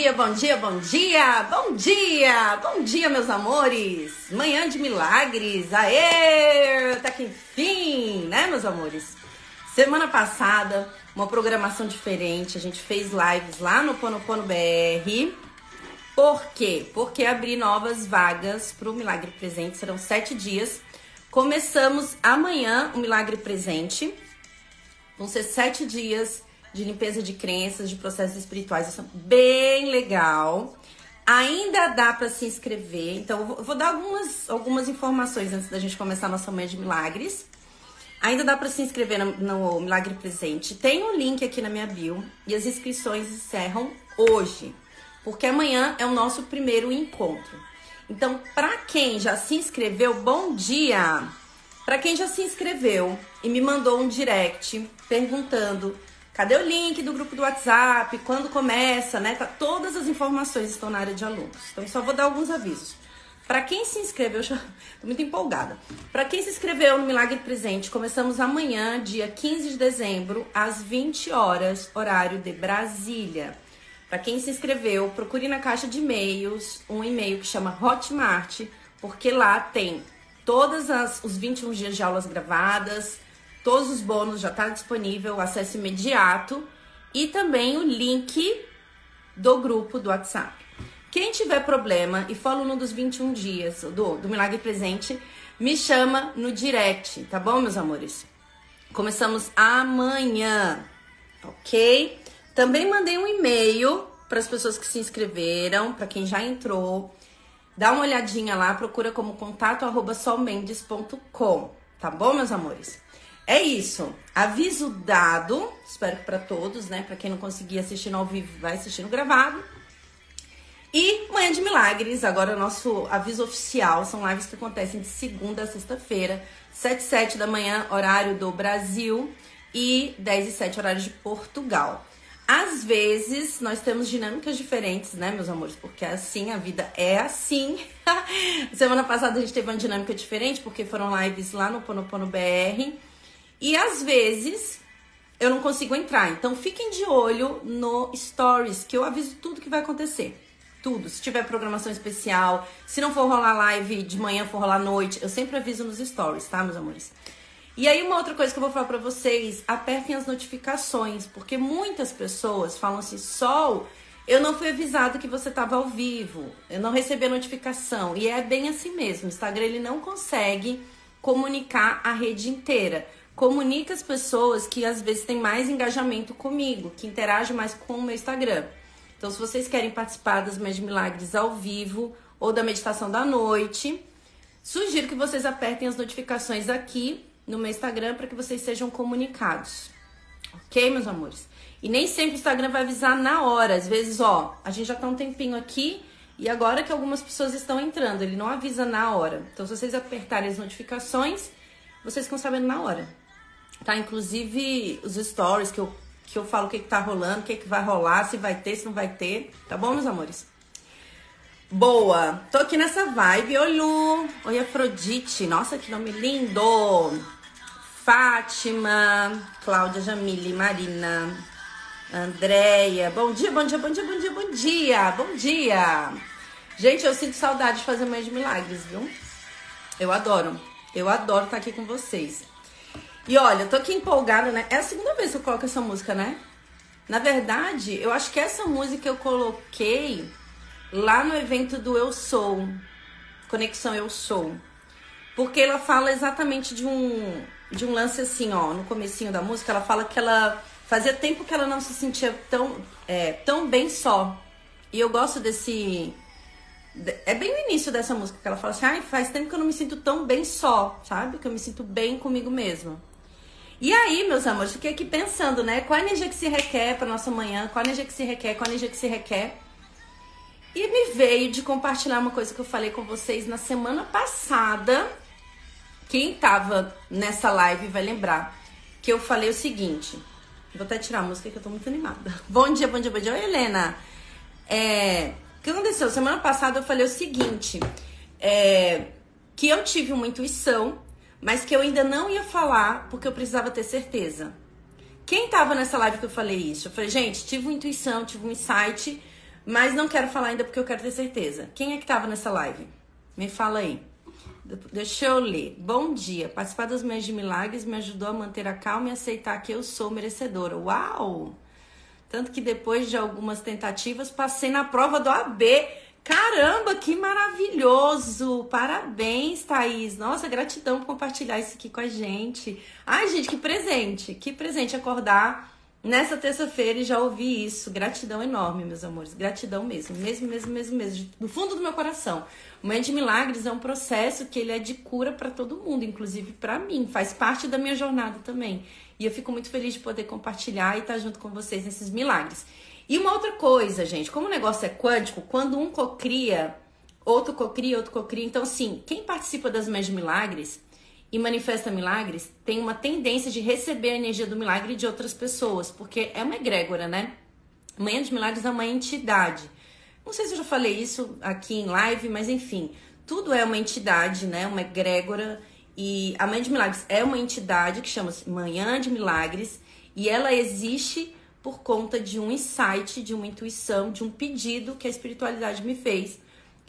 dia, bom dia, bom dia, bom dia, bom dia, meus amores. Manhã de milagres, aê, até que enfim, né, meus amores? Semana passada, uma programação diferente, a gente fez lives lá no Ponopono BR. Por quê? Porque abri novas vagas para o Milagre Presente, serão sete dias. Começamos amanhã o Milagre Presente, vão ser sete dias de limpeza de crenças, de processos espirituais. Isso é bem legal. Ainda dá para se inscrever, então eu vou dar algumas, algumas informações antes da gente começar a nossa manhã de milagres. Ainda dá para se inscrever no, no, Milagre Presente. Tem um link aqui na minha bio e as inscrições encerram hoje, porque amanhã é o nosso primeiro encontro. Então, para quem já se inscreveu, bom dia! Para quem já se inscreveu e me mandou um direct perguntando Cadê o link do grupo do WhatsApp? Quando começa, né? Tá, todas as informações estão na área de alunos. Então, só vou dar alguns avisos. Para quem se inscreveu, já tô muito empolgada. Para quem se inscreveu no Milagre Presente, começamos amanhã, dia 15 de dezembro, às 20 horas, horário de Brasília. Para quem se inscreveu, procure na caixa de e-mails um e-mail que chama Hotmart, porque lá tem todas as os 21 dias de aulas gravadas, Todos os bônus já está disponível, acesso imediato e também o link do grupo do WhatsApp. Quem tiver problema e for aluno dos 21 dias do, do Milagre Presente, me chama no direct, tá bom, meus amores? Começamos amanhã, ok? Também mandei um e-mail para as pessoas que se inscreveram, para quem já entrou. Dá uma olhadinha lá, procura como contato arroba solmendes.com, tá bom, meus amores? É isso. Aviso dado. Espero que para todos, né? Para quem não conseguir assistir ao vivo, vai assistindo gravado. E Manhã de Milagres, agora o nosso aviso oficial. São lives que acontecem de segunda a sexta-feira, 7 e 7 da manhã, horário do Brasil, e 10 e 7, horário de Portugal. Às vezes, nós temos dinâmicas diferentes, né, meus amores? Porque é assim, a vida é assim. Semana passada a gente teve uma dinâmica diferente, porque foram lives lá no Ponopono BR. E às vezes eu não consigo entrar. Então fiquem de olho no Stories, que eu aviso tudo que vai acontecer. Tudo. Se tiver programação especial, se não for rolar live de manhã, for rolar à noite, eu sempre aviso nos Stories, tá, meus amores? E aí, uma outra coisa que eu vou falar pra vocês, apertem as notificações, porque muitas pessoas falam assim, Sol, eu não fui avisado que você estava ao vivo, eu não recebi a notificação. E é bem assim mesmo, o Instagram ele não consegue comunicar a rede inteira comunica as pessoas que às vezes têm mais engajamento comigo, que interagem mais com o meu Instagram. Então, se vocês querem participar das minhas milagres ao vivo ou da meditação da noite, sugiro que vocês apertem as notificações aqui no meu Instagram para que vocês sejam comunicados. Ok, meus amores? E nem sempre o Instagram vai avisar na hora. Às vezes, ó, a gente já tá um tempinho aqui e agora que algumas pessoas estão entrando, ele não avisa na hora. Então, se vocês apertarem as notificações, vocês ficam sabendo na hora tá? Inclusive os stories que eu, que eu falo o que, que tá rolando, o que, que vai rolar, se vai ter, se não vai ter, tá bom, meus amores? Boa! Tô aqui nessa vibe. Oi, Lu! Oi, Afrodite! Nossa, que nome lindo! Fátima, Cláudia, Jamile, Marina, Andréia. Bom dia, bom dia, bom dia, bom dia, bom dia, bom dia! Gente, eu sinto saudade de fazer mais de milagres, viu? Eu adoro. Eu adoro estar aqui com vocês. E olha, eu tô aqui empolgada, né? É a segunda vez que eu coloco essa música, né? Na verdade, eu acho que essa música eu coloquei lá no evento do Eu Sou, Conexão Eu Sou. Porque ela fala exatamente de um de um lance assim, ó, no comecinho da música, ela fala que ela fazia tempo que ela não se sentia tão é, tão bem só. E eu gosto desse é bem no início dessa música que ela fala assim: "Ai, faz tempo que eu não me sinto tão bem só", sabe? Que eu me sinto bem comigo mesma. E aí, meus amores, fiquei aqui pensando, né? Qual a energia que se requer para nossa manhã? Qual a energia que se requer? Qual a energia que se requer? E me veio de compartilhar uma coisa que eu falei com vocês na semana passada. Quem tava nessa live vai lembrar que eu falei o seguinte. Vou até tirar a música que eu tô muito animada. Bom dia, bom dia, bom dia. Oi, Helena. É, o que aconteceu? Semana passada eu falei o seguinte. É, que eu tive uma intuição mas que eu ainda não ia falar porque eu precisava ter certeza. Quem tava nessa live que eu falei isso? Eu falei, gente, tive uma intuição, tive um insight, Mas não quero falar ainda porque eu quero ter certeza. Quem é que tava nessa live? Me fala aí. Deixa eu ler. Bom dia. Participar das Mães de Milagres me ajudou a manter a calma e aceitar que eu sou merecedora. Uau! Tanto que depois de algumas tentativas, passei na prova do AB. Caramba, que maravilhoso! Parabéns, Thaís. Nossa, gratidão por compartilhar isso aqui com a gente. Ai, gente, que presente! Que presente acordar nessa terça-feira e já ouvir isso. Gratidão enorme, meus amores. Gratidão mesmo, mesmo, mesmo, mesmo, mesmo. Do fundo do meu coração. Mãe de Milagres é um processo que ele é de cura para todo mundo, inclusive para mim. Faz parte da minha jornada também. E eu fico muito feliz de poder compartilhar e estar junto com vocês nesses milagres. E uma outra coisa, gente, como o negócio é quântico, quando um cocria, outro cocria, outro cocria. Então, assim, quem participa das Mães de Milagres e manifesta milagres tem uma tendência de receber a energia do milagre de outras pessoas, porque é uma egrégora, né? Mãe de Milagres é uma entidade. Não sei se eu já falei isso aqui em live, mas enfim, tudo é uma entidade, né? Uma egrégora e a Mãe de Milagres é uma entidade que chama-se Manhã de Milagres e ela existe por conta de um insight, de uma intuição, de um pedido que a espiritualidade me fez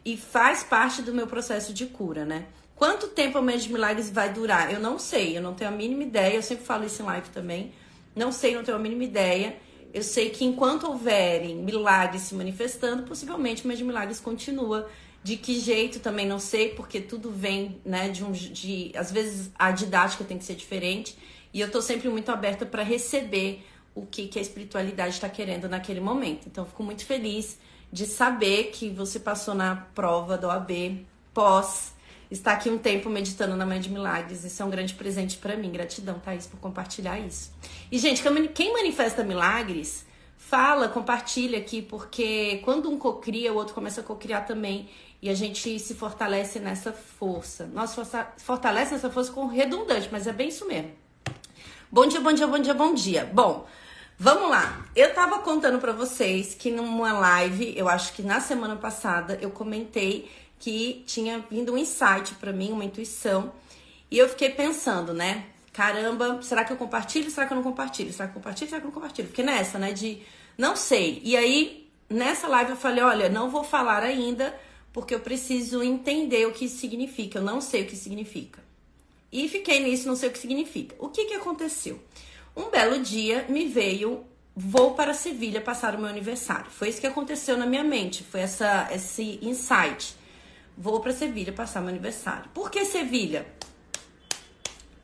e faz parte do meu processo de cura, né? Quanto tempo a Manhã de Milagres vai durar? Eu não sei, eu não tenho a mínima ideia. Eu sempre falo isso em live também. Não sei, não tenho a mínima ideia. Eu sei que enquanto houverem milagres se manifestando, possivelmente o Manhã de Milagres continua de que jeito também não sei, porque tudo vem, né, de um de às vezes a didática tem que ser diferente, e eu tô sempre muito aberta para receber o que que a espiritualidade está querendo naquele momento. Então fico muito feliz de saber que você passou na prova do OAB pós estar aqui um tempo meditando na Mãe de Milagres. Isso é um grande presente para mim. Gratidão, Thaís, por compartilhar isso. E, gente, quem manifesta milagres, fala, compartilha aqui, porque quando um cocria, o outro começa a cocriar também. E a gente se fortalece nessa força. Nossa, fortalece nessa força com redundante, mas é bem isso mesmo. Bom dia, bom dia, bom dia, bom dia. Bom, vamos lá. Eu tava contando para vocês que numa live, eu acho que na semana passada, eu comentei que tinha vindo um insight para mim, uma intuição. E eu fiquei pensando, né? Caramba, será que eu compartilho? Será que eu não compartilho? Será que eu compartilho? Será que eu não compartilho? Fiquei nessa, né? De não sei. E aí, nessa live, eu falei: olha, não vou falar ainda porque eu preciso entender o que isso significa. Eu não sei o que significa. E fiquei nisso, não sei o que significa. O que, que aconteceu? Um belo dia me veio, vou para Sevilha passar o meu aniversário. Foi isso que aconteceu na minha mente, foi essa, esse insight. Vou para Sevilha passar meu aniversário. Por que Sevilha?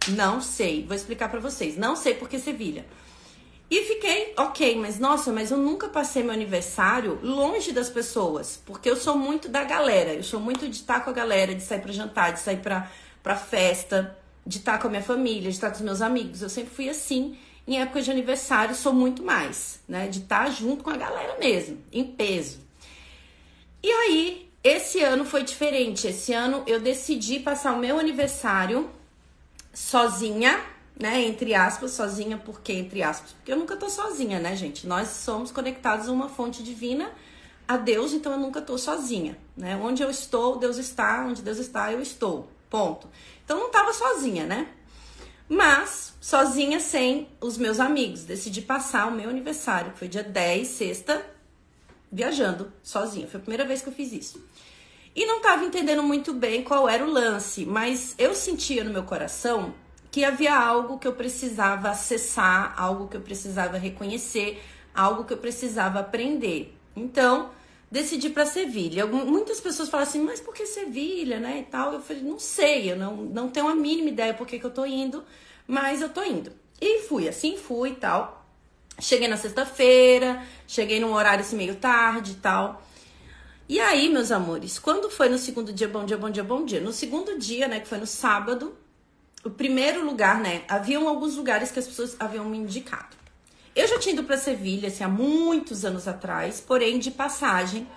Não sei, vou explicar para vocês. Não sei por que Sevilha. E fiquei, ok, mas nossa, mas eu nunca passei meu aniversário longe das pessoas, porque eu sou muito da galera, eu sou muito de estar com a galera, de sair para jantar, de sair para pra festa, de estar com a minha família, de estar com os meus amigos. Eu sempre fui assim. Em época de aniversário, sou muito mais, né? De estar junto com a galera mesmo, em peso. E aí, esse ano foi diferente. Esse ano eu decidi passar o meu aniversário sozinha né? Entre aspas, sozinha, por que entre aspas? Porque eu nunca tô sozinha, né, gente? Nós somos conectados a uma fonte divina, a Deus, então eu nunca tô sozinha, né? Onde eu estou, Deus está, onde Deus está, eu estou. Ponto. Então não tava sozinha, né? Mas sozinha sem os meus amigos. Decidi passar o meu aniversário, que foi dia 10, sexta, viajando sozinha. Foi a primeira vez que eu fiz isso. E não tava entendendo muito bem qual era o lance, mas eu sentia no meu coração que havia algo que eu precisava acessar, algo que eu precisava reconhecer, algo que eu precisava aprender. Então, decidi para Sevilha. Muitas pessoas falam assim, mas por que Sevilha, né, e tal? Eu falei, não sei, eu não, não tenho a mínima ideia por que, que eu tô indo, mas eu tô indo. E fui, assim fui e tal. Cheguei na sexta-feira, cheguei num horário assim meio tarde e tal. E aí, meus amores, quando foi no segundo dia, bom dia, bom dia, bom dia? No segundo dia, né, que foi no sábado, o primeiro lugar, né? Haviam alguns lugares que as pessoas haviam me indicado. Eu já tinha ido para Sevilha, assim, há muitos anos atrás, porém de passagem,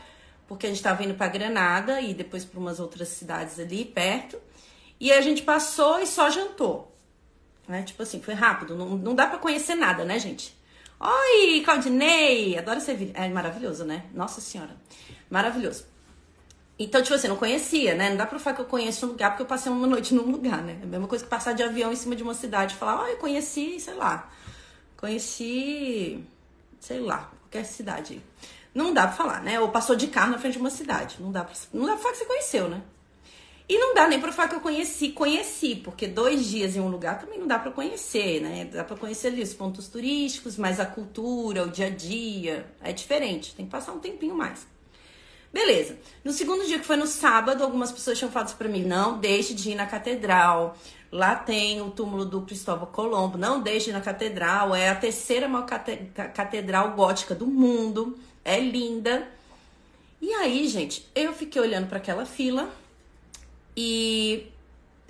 porque a gente estava indo para Granada e depois para umas outras cidades ali perto. E a gente passou e só jantou. Né? Tipo assim, foi rápido, não, não dá para conhecer nada, né, gente? Oi, Claudinei! Adoro Sevilha. É maravilhoso, né? Nossa Senhora. Maravilhoso. Então, tipo assim, não conhecia, né? Não dá pra falar que eu conheço um lugar porque eu passei uma noite num lugar, né? É a mesma coisa que passar de avião em cima de uma cidade e falar, ó, oh, eu conheci, sei lá. Conheci, sei lá, qualquer cidade. Não dá pra falar, né? Ou passou de carro na frente de uma cidade. Não dá pra, não dá pra falar que você conheceu, né? E não dá nem pra falar que eu conheci, conheci, porque dois dias em um lugar também não dá pra conhecer, né? Dá pra conhecer ali os pontos turísticos, mas a cultura, o dia a dia, é diferente, tem que passar um tempinho mais. Beleza. No segundo dia, que foi no sábado, algumas pessoas tinham falado pra mim: não deixe de ir na catedral. Lá tem o túmulo do Cristóvão Colombo. Não deixe de ir na catedral. É a terceira maior catedral gótica do mundo. É linda. E aí, gente, eu fiquei olhando para aquela fila e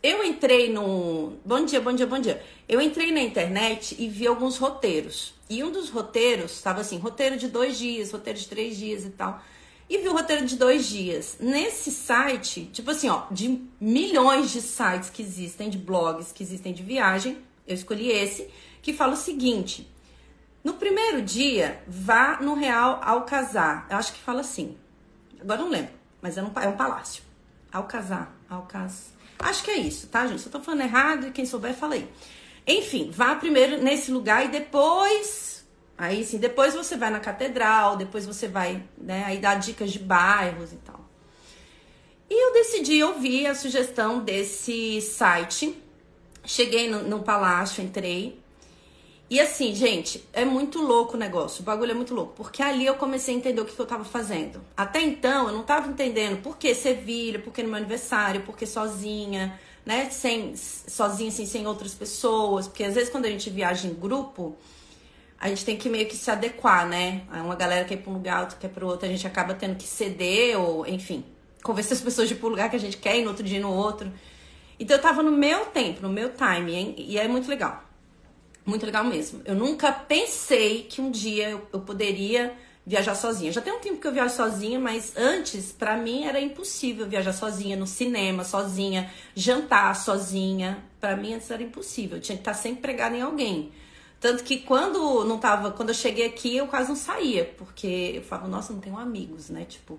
eu entrei no. Bom dia, bom dia, bom dia. Eu entrei na internet e vi alguns roteiros. E um dos roteiros estava assim: roteiro de dois dias, roteiro de três dias e tal e vi o roteiro de dois dias. Nesse site, tipo assim, ó, de milhões de sites que existem, de blogs que existem de viagem, eu escolhi esse, que fala o seguinte: no primeiro dia, vá no Real Alcazar. Eu acho que fala assim. Agora não lembro, mas é um, é um palácio. Alcazar, Alcaz. Acho que é isso, tá, gente? Se eu tô falando errado, e quem souber, fala aí. Enfim, vá primeiro nesse lugar e depois Aí sim, depois você vai na catedral, depois você vai, né, aí dá dicas de bairros e tal. E eu decidi ouvir a sugestão desse site. Cheguei no, no palácio, entrei. E assim, gente, é muito louco o negócio. O bagulho é muito louco. Porque ali eu comecei a entender o que, que eu tava fazendo. Até então, eu não tava entendendo por que Sevilha, por que no meu aniversário, por que sozinha, né? Sem, sozinha, assim, sem outras pessoas. Porque às vezes quando a gente viaja em grupo, a gente tem que meio que se adequar, né? Uma galera quer ir pra um lugar, outra quer para outro, a gente acaba tendo que ceder ou, enfim, convencer as pessoas de ir pro lugar que a gente quer e no outro dia no outro. Então eu tava no meu tempo, no meu time, hein? e é muito legal. Muito legal mesmo. Eu nunca pensei que um dia eu, eu poderia viajar sozinha. Já tem um tempo que eu viajo sozinha, mas antes, para mim, era impossível viajar sozinha no cinema, sozinha, jantar sozinha. Para mim, antes era impossível. Eu tinha que estar sempre pregada em alguém. Tanto que quando não tava, quando eu cheguei aqui, eu quase não saía, porque eu falava, nossa, não tenho amigos, né? Tipo,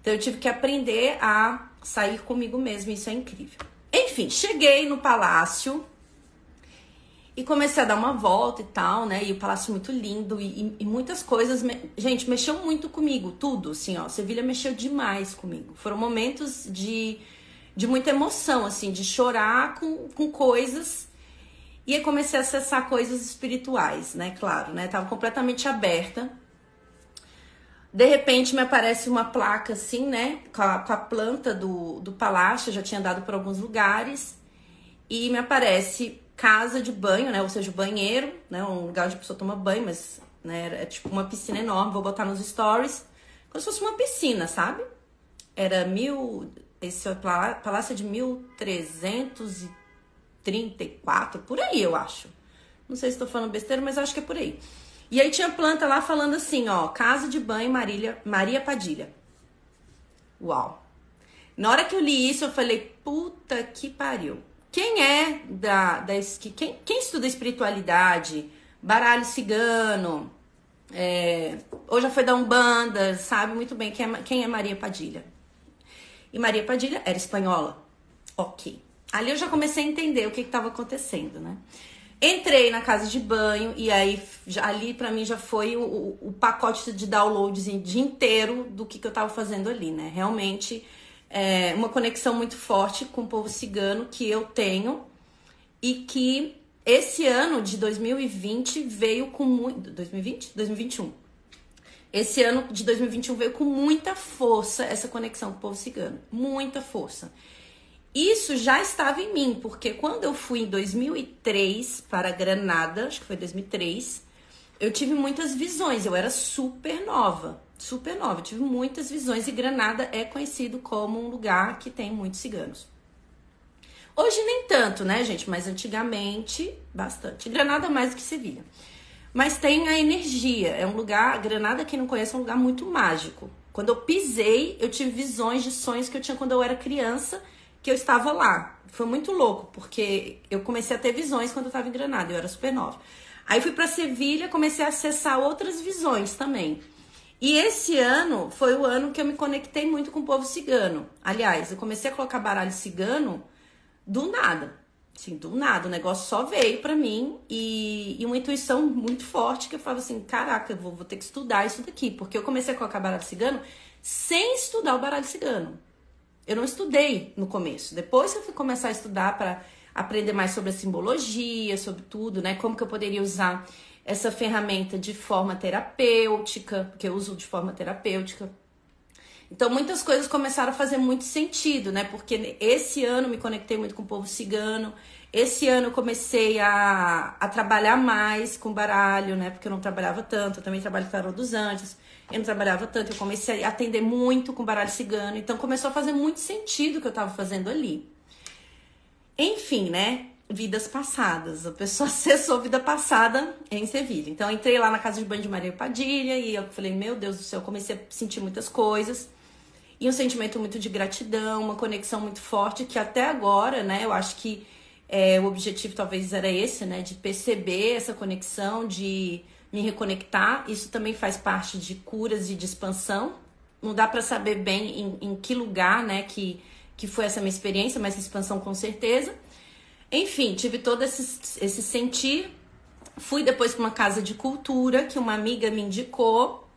então eu tive que aprender a sair comigo mesmo, isso é incrível. Enfim, cheguei no palácio e comecei a dar uma volta e tal, né? E o palácio muito lindo e, e muitas coisas, me... gente, mexeu muito comigo, tudo, assim, ó. Sevilha mexeu demais comigo. Foram momentos de, de muita emoção, assim, de chorar com, com coisas e comecei a acessar coisas espirituais, né? Claro, né? Tava completamente aberta. De repente me aparece uma placa assim, né? Com a, com a planta do, do palácio, já tinha dado por alguns lugares. E me aparece casa de banho, né? Ou seja, banheiro, né? Um lugar onde a pessoa toma banho, mas né? é tipo uma piscina enorme. Vou botar nos stories. Como se fosse uma piscina, sabe? Era mil. Esse palácio é de 1300 e 34, por aí eu acho. Não sei se estou falando besteira, mas acho que é por aí. E aí tinha planta lá falando assim, ó, casa de banho Marília, Maria Padilha. Uau. Na hora que eu li isso, eu falei, puta que pariu. Quem é da, da quem, quem estuda espiritualidade, baralho cigano, é, ou já foi da Umbanda, sabe muito bem quem é, quem é Maria Padilha. E Maria Padilha era espanhola. Ok. Ali eu já comecei a entender o que estava acontecendo, né? Entrei na casa de banho e aí já, ali para mim já foi o, o, o, pacote de downloads de inteiro do que, que eu estava fazendo ali, né? Realmente é uma conexão muito forte com o povo cigano que eu tenho e que esse ano de 2020 veio com muito. 2020? 2021. Esse ano de 2021 veio com muita força essa conexão com o povo cigano. Muita força. Isso já estava em mim, porque quando eu fui em 2003 para Granada, acho que foi 2003, eu tive muitas visões. Eu era super nova, super nova. Eu tive muitas visões e Granada é conhecido como um lugar que tem muitos ciganos. Hoje nem tanto, né, gente? Mas antigamente, bastante. Granada mais do que Sevilha. Mas tem a energia. É um lugar, Granada, quem não conhece, é um lugar muito mágico. Quando eu pisei, eu tive visões de sonhos que eu tinha quando eu era criança que eu estava lá. Foi muito louco, porque eu comecei a ter visões quando eu estava em Granada, eu era super nova. Aí fui para Sevilha, comecei a acessar outras visões também. E esse ano foi o ano que eu me conectei muito com o povo cigano. Aliás, eu comecei a colocar baralho cigano do nada. Assim, do nada, o negócio só veio para mim e, e, uma intuição muito forte que eu falava assim: caraca, eu vou, vou ter que estudar isso daqui, porque eu comecei a colocar baralho cigano sem estudar o baralho cigano. Eu não estudei no começo. Depois eu fui começar a estudar para aprender mais sobre a simbologia, sobre tudo, né? Como que eu poderia usar essa ferramenta de forma terapêutica, porque eu uso de forma terapêutica. Então muitas coisas começaram a fazer muito sentido, né? Porque esse ano me conectei muito com o povo cigano. Esse ano eu comecei a, a trabalhar mais com baralho, né? Porque eu não trabalhava tanto. Eu também trabalho com tarô dos anjos. Eu não trabalhava tanto. Eu comecei a atender muito com baralho cigano. Então começou a fazer muito sentido o que eu estava fazendo ali. Enfim, né? Vidas passadas. A pessoa acessou vida passada em Sevilha. Então entrei lá na casa de banho de Maria Padilha e eu falei, meu Deus do céu, eu comecei a sentir muitas coisas e um sentimento muito de gratidão, uma conexão muito forte que até agora, né, eu acho que é, o objetivo talvez era esse, né, de perceber essa conexão, de me reconectar. Isso também faz parte de curas e de expansão. Não dá para saber bem em, em, que lugar, né, que, que foi essa minha experiência, mas expansão com certeza. Enfim, tive todo esse, esse sentir. Fui depois para uma casa de cultura que uma amiga me indicou.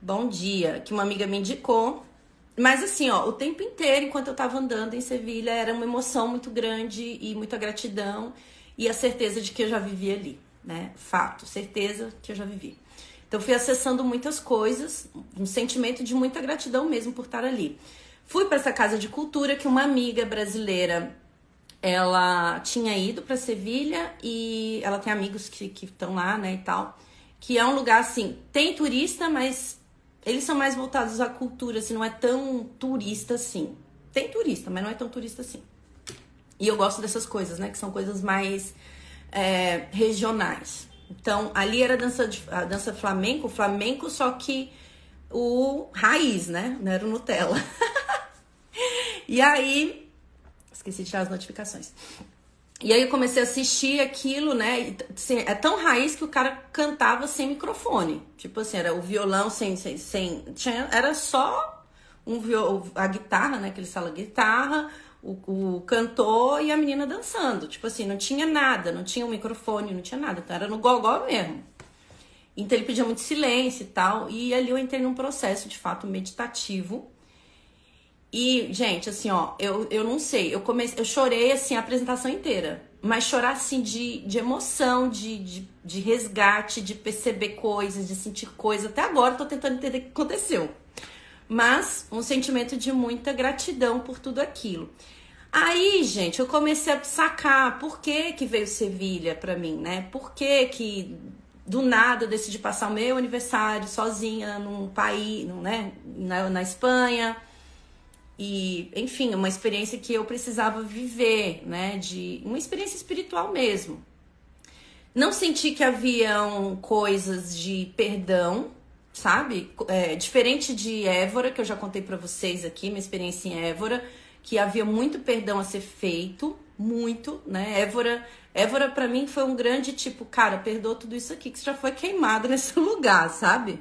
Bom dia, que uma amiga me indicou mas assim, ó, o tempo inteiro, enquanto eu tava andando em Sevilha, era uma emoção muito grande e muita gratidão e a certeza de que eu já vivia ali, né? Fato, certeza que eu já vivi. Então fui acessando muitas coisas, um sentimento de muita gratidão mesmo por estar ali. Fui para essa casa de cultura que uma amiga brasileira ela tinha ido para Sevilha e ela tem amigos que estão lá, né, e tal. Que é um lugar assim, tem turista, mas eles são mais voltados à cultura, assim, não é tão turista assim. Tem turista, mas não é tão turista assim. E eu gosto dessas coisas, né? Que são coisas mais é, regionais. Então, ali era dança, de, a dança flamenco, flamenco, só que o raiz, né? Não era o Nutella. e aí, esqueci de tirar as notificações. E aí eu comecei a assistir aquilo, né? Assim, é tão raiz que o cara cantava sem microfone. Tipo assim, era o violão sem. sem, sem tinha, era só um viol, a guitarra, né? Que eles falam guitarra, o, o cantor e a menina dançando. Tipo assim, não tinha nada, não tinha um microfone, não tinha nada. Então era no gogó mesmo. Então ele pedia muito silêncio e tal. E ali eu entrei num processo de fato meditativo e, gente, assim, ó, eu, eu não sei, eu comecei, eu chorei assim a apresentação inteira. Mas chorar assim de, de emoção, de, de, de resgate, de perceber coisas, de sentir coisas. Até agora eu tô tentando entender o que aconteceu. Mas um sentimento de muita gratidão por tudo aquilo. Aí, gente, eu comecei a sacar por que, que veio Sevilha pra mim, né? Por que, que do nada eu decidi passar o meu aniversário sozinha num país, né? na, na Espanha e, enfim, uma experiência que eu precisava viver, né? De uma experiência espiritual mesmo. Não senti que haviam coisas de perdão, sabe? É, diferente de Évora, que eu já contei para vocês aqui, minha experiência em Évora, que havia muito perdão a ser feito, muito, né? Évora, Évora para mim foi um grande tipo, cara, perdoa tudo isso aqui que você já foi queimado nesse lugar, sabe?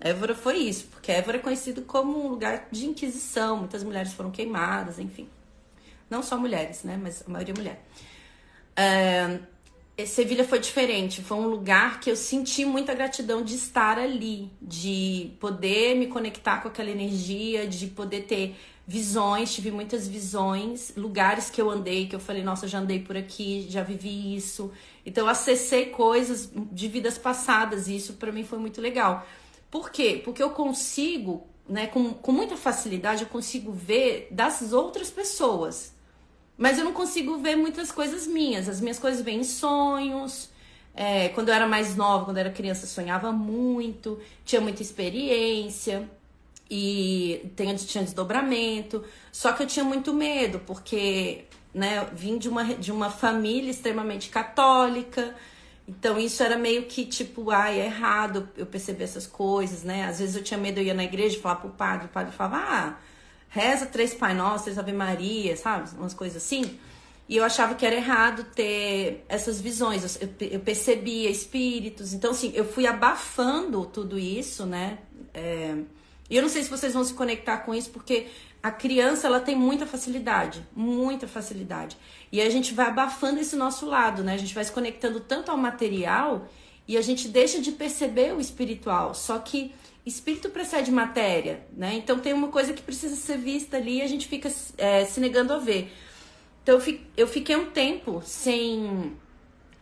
Évora foi isso, porque Évora é conhecido como um lugar de inquisição, muitas mulheres foram queimadas, enfim. Não só mulheres, né? Mas a maioria mulher. É, Sevilha foi diferente, foi um lugar que eu senti muita gratidão de estar ali, de poder me conectar com aquela energia, de poder ter visões, tive muitas visões, lugares que eu andei, que eu falei, nossa, já andei por aqui, já vivi isso. Então eu acessei coisas de vidas passadas e isso para mim foi muito legal. Por quê? Porque eu consigo, né, com, com muita facilidade, eu consigo ver das outras pessoas. Mas eu não consigo ver muitas coisas minhas. As minhas coisas vêm em sonhos. É, quando eu era mais nova, quando eu era criança, sonhava muito, tinha muita experiência e tinha, desdobramento. Só que eu tinha muito medo, porque né, vim de uma, de uma família extremamente católica. Então isso era meio que tipo, ai, é errado eu perceber essas coisas, né? Às vezes eu tinha medo, eu ia na igreja e falava pro padre, o padre falava, ah, reza três Pai Nosso, três Ave Maria, sabe? Umas coisas assim. E eu achava que era errado ter essas visões. Eu, eu percebia espíritos. Então, assim, eu fui abafando tudo isso, né? É, E eu não sei se vocês vão se conectar com isso, porque a criança ela tem muita facilidade, muita facilidade. E a gente vai abafando esse nosso lado, né? A gente vai se conectando tanto ao material e a gente deixa de perceber o espiritual. Só que espírito precede matéria, né? Então tem uma coisa que precisa ser vista ali e a gente fica é, se negando a ver. Então eu fiquei um tempo sem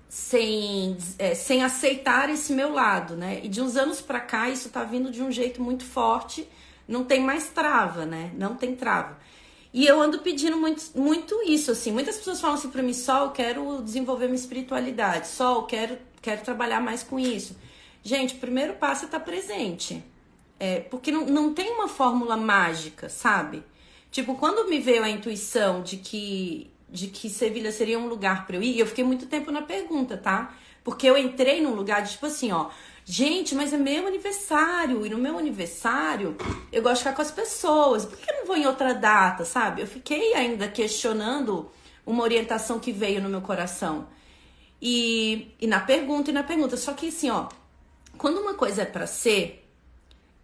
sem, é, sem aceitar esse meu lado, né? E de uns anos para cá isso tá vindo de um jeito muito forte, não tem mais trava, né? Não tem trava. E eu ando pedindo muito, muito isso, assim. Muitas pessoas falam assim para mim, só eu quero desenvolver minha espiritualidade, só eu quero, quero trabalhar mais com isso. Gente, o primeiro passo é estar tá presente. É, porque não, não tem uma fórmula mágica, sabe? Tipo, quando me veio a intuição de que de que Sevilha seria um lugar para eu ir, eu fiquei muito tempo na pergunta, tá? Porque eu entrei num lugar de tipo assim, ó, gente, mas é meu aniversário, e no meu aniversário eu gosto de ficar com as pessoas, por que eu não vou em outra data, sabe? Eu fiquei ainda questionando uma orientação que veio no meu coração. E, e na pergunta e na pergunta, só que assim, ó, quando uma coisa é para ser,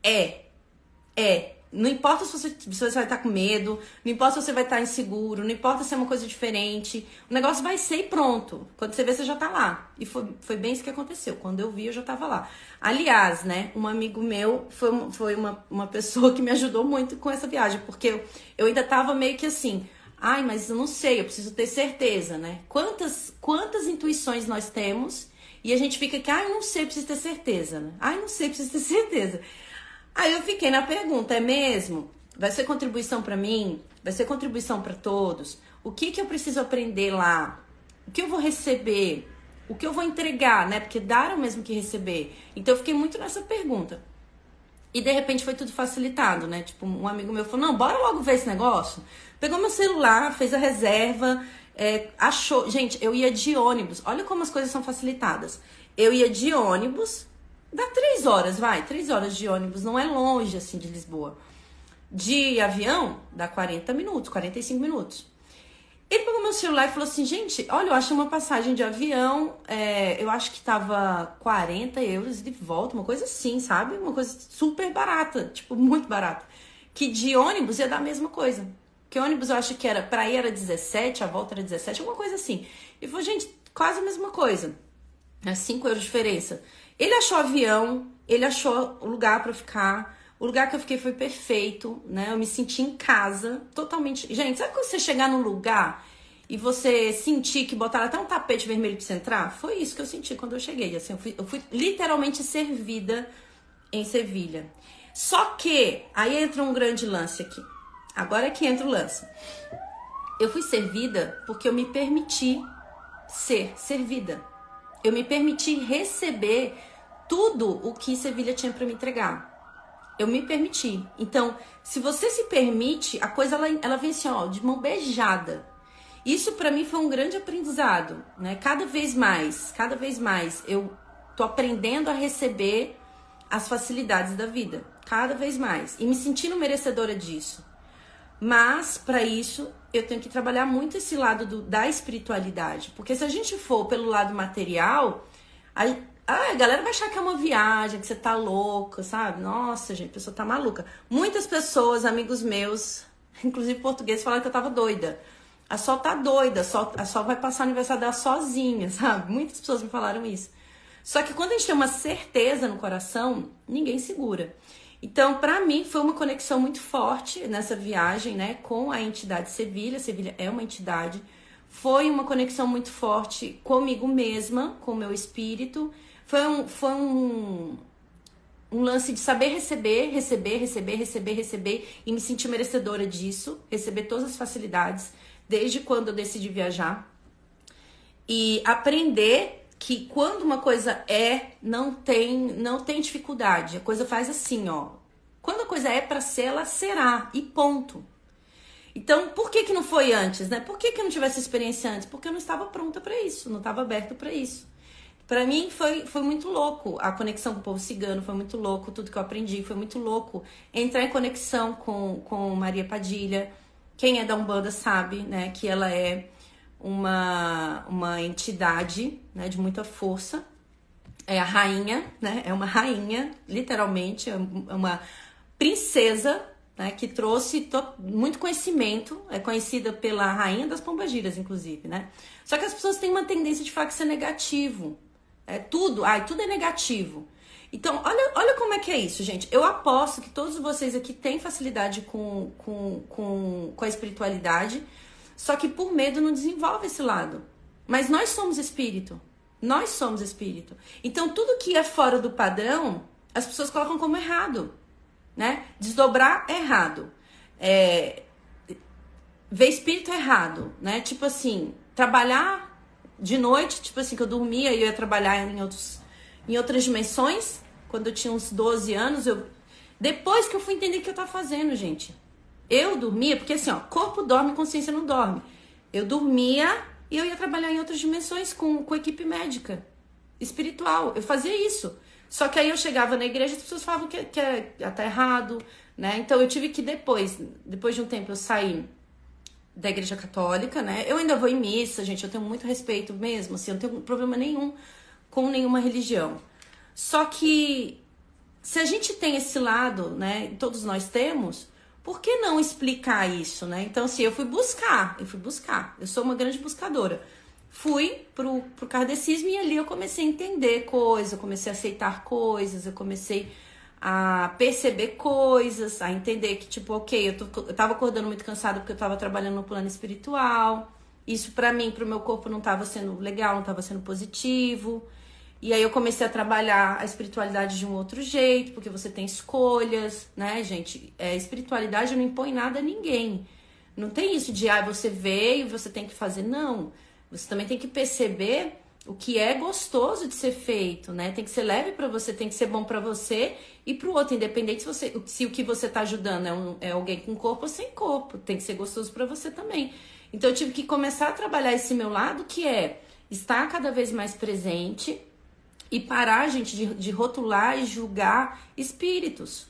é, é, não importa se você, se você vai estar com medo, não importa se você vai estar inseguro, não importa se é uma coisa diferente. O negócio vai ser e pronto. Quando você vê, você já tá lá. E foi, foi bem isso que aconteceu. Quando eu vi, eu já tava lá. Aliás, né, um amigo meu foi, foi uma, uma pessoa que me ajudou muito com essa viagem, porque eu, eu ainda tava meio que assim. Ai, mas eu não sei, eu preciso ter certeza, né? Quantas, quantas intuições nós temos e a gente fica que, ai, não sei, preciso ter certeza, né? Ai, não sei, preciso ter certeza. Aí eu fiquei na pergunta, é mesmo? Vai ser contribuição para mim? Vai ser contribuição para todos? O que que eu preciso aprender lá? O que eu vou receber? O que eu vou entregar, né? Porque dar é o mesmo que receber. Então eu fiquei muito nessa pergunta. E de repente foi tudo facilitado, né? Tipo, um amigo meu falou: não, bora logo ver esse negócio. Pegou meu celular, fez a reserva, é, achou. Gente, eu ia de ônibus. Olha como as coisas são facilitadas. Eu ia de ônibus Dá três horas, vai, três horas de ônibus, não é longe assim de Lisboa. De avião, dá 40 minutos, 45 minutos. Ele pegou meu celular e falou assim: gente, olha, eu achei uma passagem de avião, é, eu acho que tava 40 euros de volta, uma coisa assim, sabe? Uma coisa super barata, tipo, muito barata. Que de ônibus ia dar a mesma coisa. Que ônibus eu acho que era, pra ir era 17, a volta era 17, alguma coisa assim. E falou, gente, quase a mesma coisa. É 5 euros de diferença. Ele achou avião, ele achou o lugar para ficar. O lugar que eu fiquei foi perfeito, né? Eu me senti em casa, totalmente. Gente, sabe quando você chegar num lugar e você sentir que botaram até um tapete vermelho pra você entrar? Foi isso que eu senti quando eu cheguei. Assim, eu fui, eu fui literalmente servida em Sevilha. Só que aí entra um grande lance aqui. Agora é que entra o lance. Eu fui servida porque eu me permiti ser servida. Eu me permiti receber tudo o que Sevilha tinha para me entregar. Eu me permiti. Então, se você se permite, a coisa ela, ela vem assim, ó, de mão beijada. Isso para mim foi um grande aprendizado, né? Cada vez mais, cada vez mais eu tô aprendendo a receber as facilidades da vida, cada vez mais e me sentindo merecedora disso. Mas para isso eu tenho que trabalhar muito esse lado do, da espiritualidade, porque se a gente for pelo lado material, a, ah, a galera vai achar que é uma viagem, que você tá louca, sabe? Nossa, gente, a pessoa tá maluca. Muitas pessoas, amigos meus, inclusive portugueses, falaram que eu tava doida. A Sol tá doida, a Sol, a Sol vai passar o aniversário dela sozinha, sabe? Muitas pessoas me falaram isso. Só que quando a gente tem uma certeza no coração, ninguém segura. Então, para mim, foi uma conexão muito forte nessa viagem, né, com a entidade Sevilha. Sevilha é uma entidade. Foi uma conexão muito forte comigo mesma, com o meu espírito foi um, foi um, um lance de saber receber, receber, receber, receber, receber e me sentir merecedora disso, receber todas as facilidades desde quando eu decidi viajar e aprender que quando uma coisa é, não tem, não tem dificuldade. A coisa faz assim, ó. Quando a coisa é para ser, ela será e ponto. Então, por que que não foi antes, né? Por que que eu não tivesse experiência antes? Porque eu não estava pronta para isso, não estava aberta para isso. Para mim foi, foi muito louco a conexão com o povo cigano, foi muito louco tudo que eu aprendi, foi muito louco entrar em conexão com, com Maria Padilha. Quem é da Umbanda sabe, né, que ela é uma, uma entidade, né, de muita força. É a rainha, né, é uma rainha, literalmente, é uma princesa, né, que trouxe muito conhecimento, é conhecida pela rainha das pombagiras, inclusive, né? Só que as pessoas têm uma tendência de falar que isso é negativo. É tudo, ai, tudo é negativo. Então, olha, olha como é que é isso, gente. Eu aposto que todos vocês aqui têm facilidade com, com, com, com a espiritualidade, só que por medo não desenvolve esse lado. Mas nós somos espírito. Nós somos espírito. Então, tudo que é fora do padrão, as pessoas colocam como errado né? Desdobrar errado. É, ver espírito errado, né? Tipo assim, trabalhar de noite, tipo assim, que eu dormia e eu ia trabalhar em, outros, em outras dimensões, quando eu tinha uns 12 anos, eu depois que eu fui entender o que eu tava fazendo, gente. Eu dormia, porque assim, ó, corpo dorme, consciência não dorme. Eu dormia e eu ia trabalhar em outras dimensões com, com equipe médica, espiritual. Eu fazia isso. Só que aí eu chegava na igreja e as pessoas falavam que, que é tá errado, né? Então eu tive que depois, depois de um tempo eu saí da igreja católica, né? Eu ainda vou em missa, gente, eu tenho muito respeito mesmo, assim, eu não tenho problema nenhum com nenhuma religião. Só que se a gente tem esse lado, né, todos nós temos, por que não explicar isso, né? Então, assim, eu fui buscar, eu fui buscar. Eu sou uma grande buscadora fui pro, pro kardecismo e ali eu comecei a entender coisas, eu comecei a aceitar coisas, eu comecei a perceber coisas, a entender que, tipo, ok, eu, tô, eu tava acordando muito cansado porque eu tava trabalhando no plano espiritual. Isso para mim, pro meu corpo, não tava sendo legal, não tava sendo positivo. E aí eu comecei a trabalhar a espiritualidade de um outro jeito, porque você tem escolhas, né, gente? É, espiritualidade não impõe nada a ninguém. Não tem isso de, ah, você veio, você tem que fazer. Não. Você também tem que perceber o que é gostoso de ser feito, né? Tem que ser leve para você, tem que ser bom para você e para o outro, independente se, você, se o que você está ajudando é, um, é alguém com corpo ou sem corpo, tem que ser gostoso para você também. Então eu tive que começar a trabalhar esse meu lado que é estar cada vez mais presente e parar, gente, de, de rotular e julgar espíritos.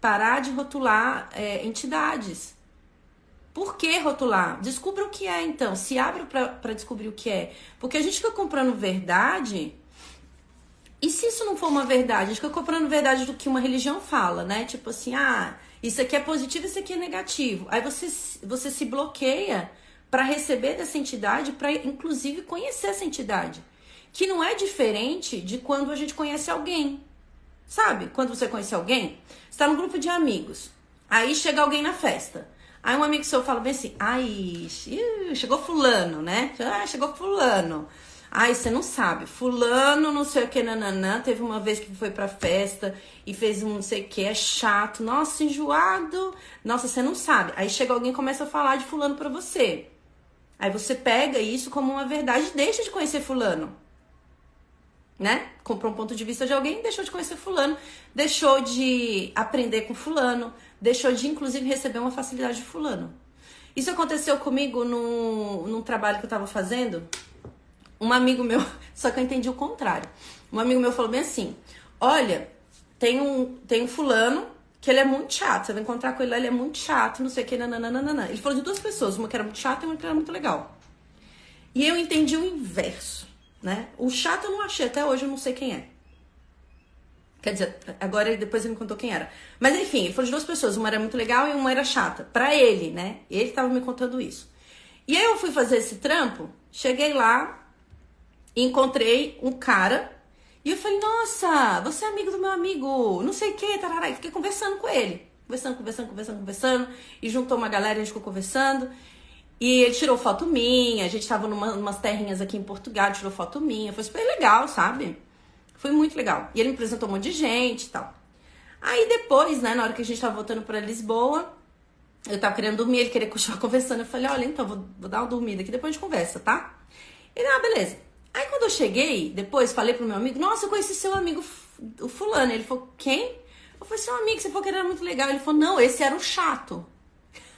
Parar de rotular é, entidades. Por que rotular? Descubra o que é, então. Se abra para descobrir o que é. Porque a gente fica comprando verdade. E se isso não for uma verdade? A gente fica comprando verdade do que uma religião fala, né? Tipo assim, ah, isso aqui é positivo, isso aqui é negativo. Aí você, você se bloqueia para receber dessa entidade, para inclusive conhecer essa entidade. Que não é diferente de quando a gente conhece alguém. Sabe? Quando você conhece alguém, está num grupo de amigos. Aí chega alguém na festa. Aí um amigo seu fala bem assim, ai, chegou fulano, né? Ah, chegou fulano. Ai, você não sabe, fulano, não sei o que, nananã, teve uma vez que foi pra festa e fez um não sei o que, é chato, nossa, enjoado, nossa, você não sabe. Aí chega alguém e começa a falar de fulano pra você. Aí você pega isso como uma verdade e deixa de conhecer fulano. Né? Comprou um ponto de vista de alguém, deixou de conhecer fulano, deixou de aprender com fulano, deixou de, inclusive, receber uma facilidade de fulano. Isso aconteceu comigo num, num trabalho que eu tava fazendo. Um amigo meu, só que eu entendi o contrário. Um amigo meu falou bem assim: Olha, tem um, tem um fulano que ele é muito chato. Você vai encontrar com ele lá, ele é muito chato, não sei o que, nananana. Ele falou de duas pessoas, uma que era muito chata e uma que era muito legal. E eu entendi o inverso, né? O chato eu não achei, até hoje eu não sei quem é. Quer dizer, agora depois ele me contou quem era. Mas enfim, falou de duas pessoas, uma era muito legal e uma era chata. Pra ele, né? Ele tava me contando isso. E aí eu fui fazer esse trampo, cheguei lá, encontrei um cara e eu falei, nossa, você é amigo do meu amigo, não sei o que, tarará. E fiquei conversando com ele. Conversando, conversando, conversando, conversando. E juntou uma galera, a gente ficou conversando. E ele tirou foto minha, a gente tava numa, umas terrinhas aqui em Portugal, tirou foto minha. Foi super legal, sabe? Foi muito legal. E ele me apresentou um monte de gente e tal. Aí depois, né, na hora que a gente tava voltando para Lisboa, eu tava querendo dormir, ele queria continuar conversando. Eu falei, olha, então, vou, vou dar uma dormida aqui, depois a gente conversa, tá? Ele, ah, beleza. Aí quando eu cheguei, depois falei pro meu amigo, nossa, eu conheci seu amigo, o fulano. Ele falou, quem? Eu falei, seu amigo, você falou que ele era muito legal. Ele falou, não, esse era o chato.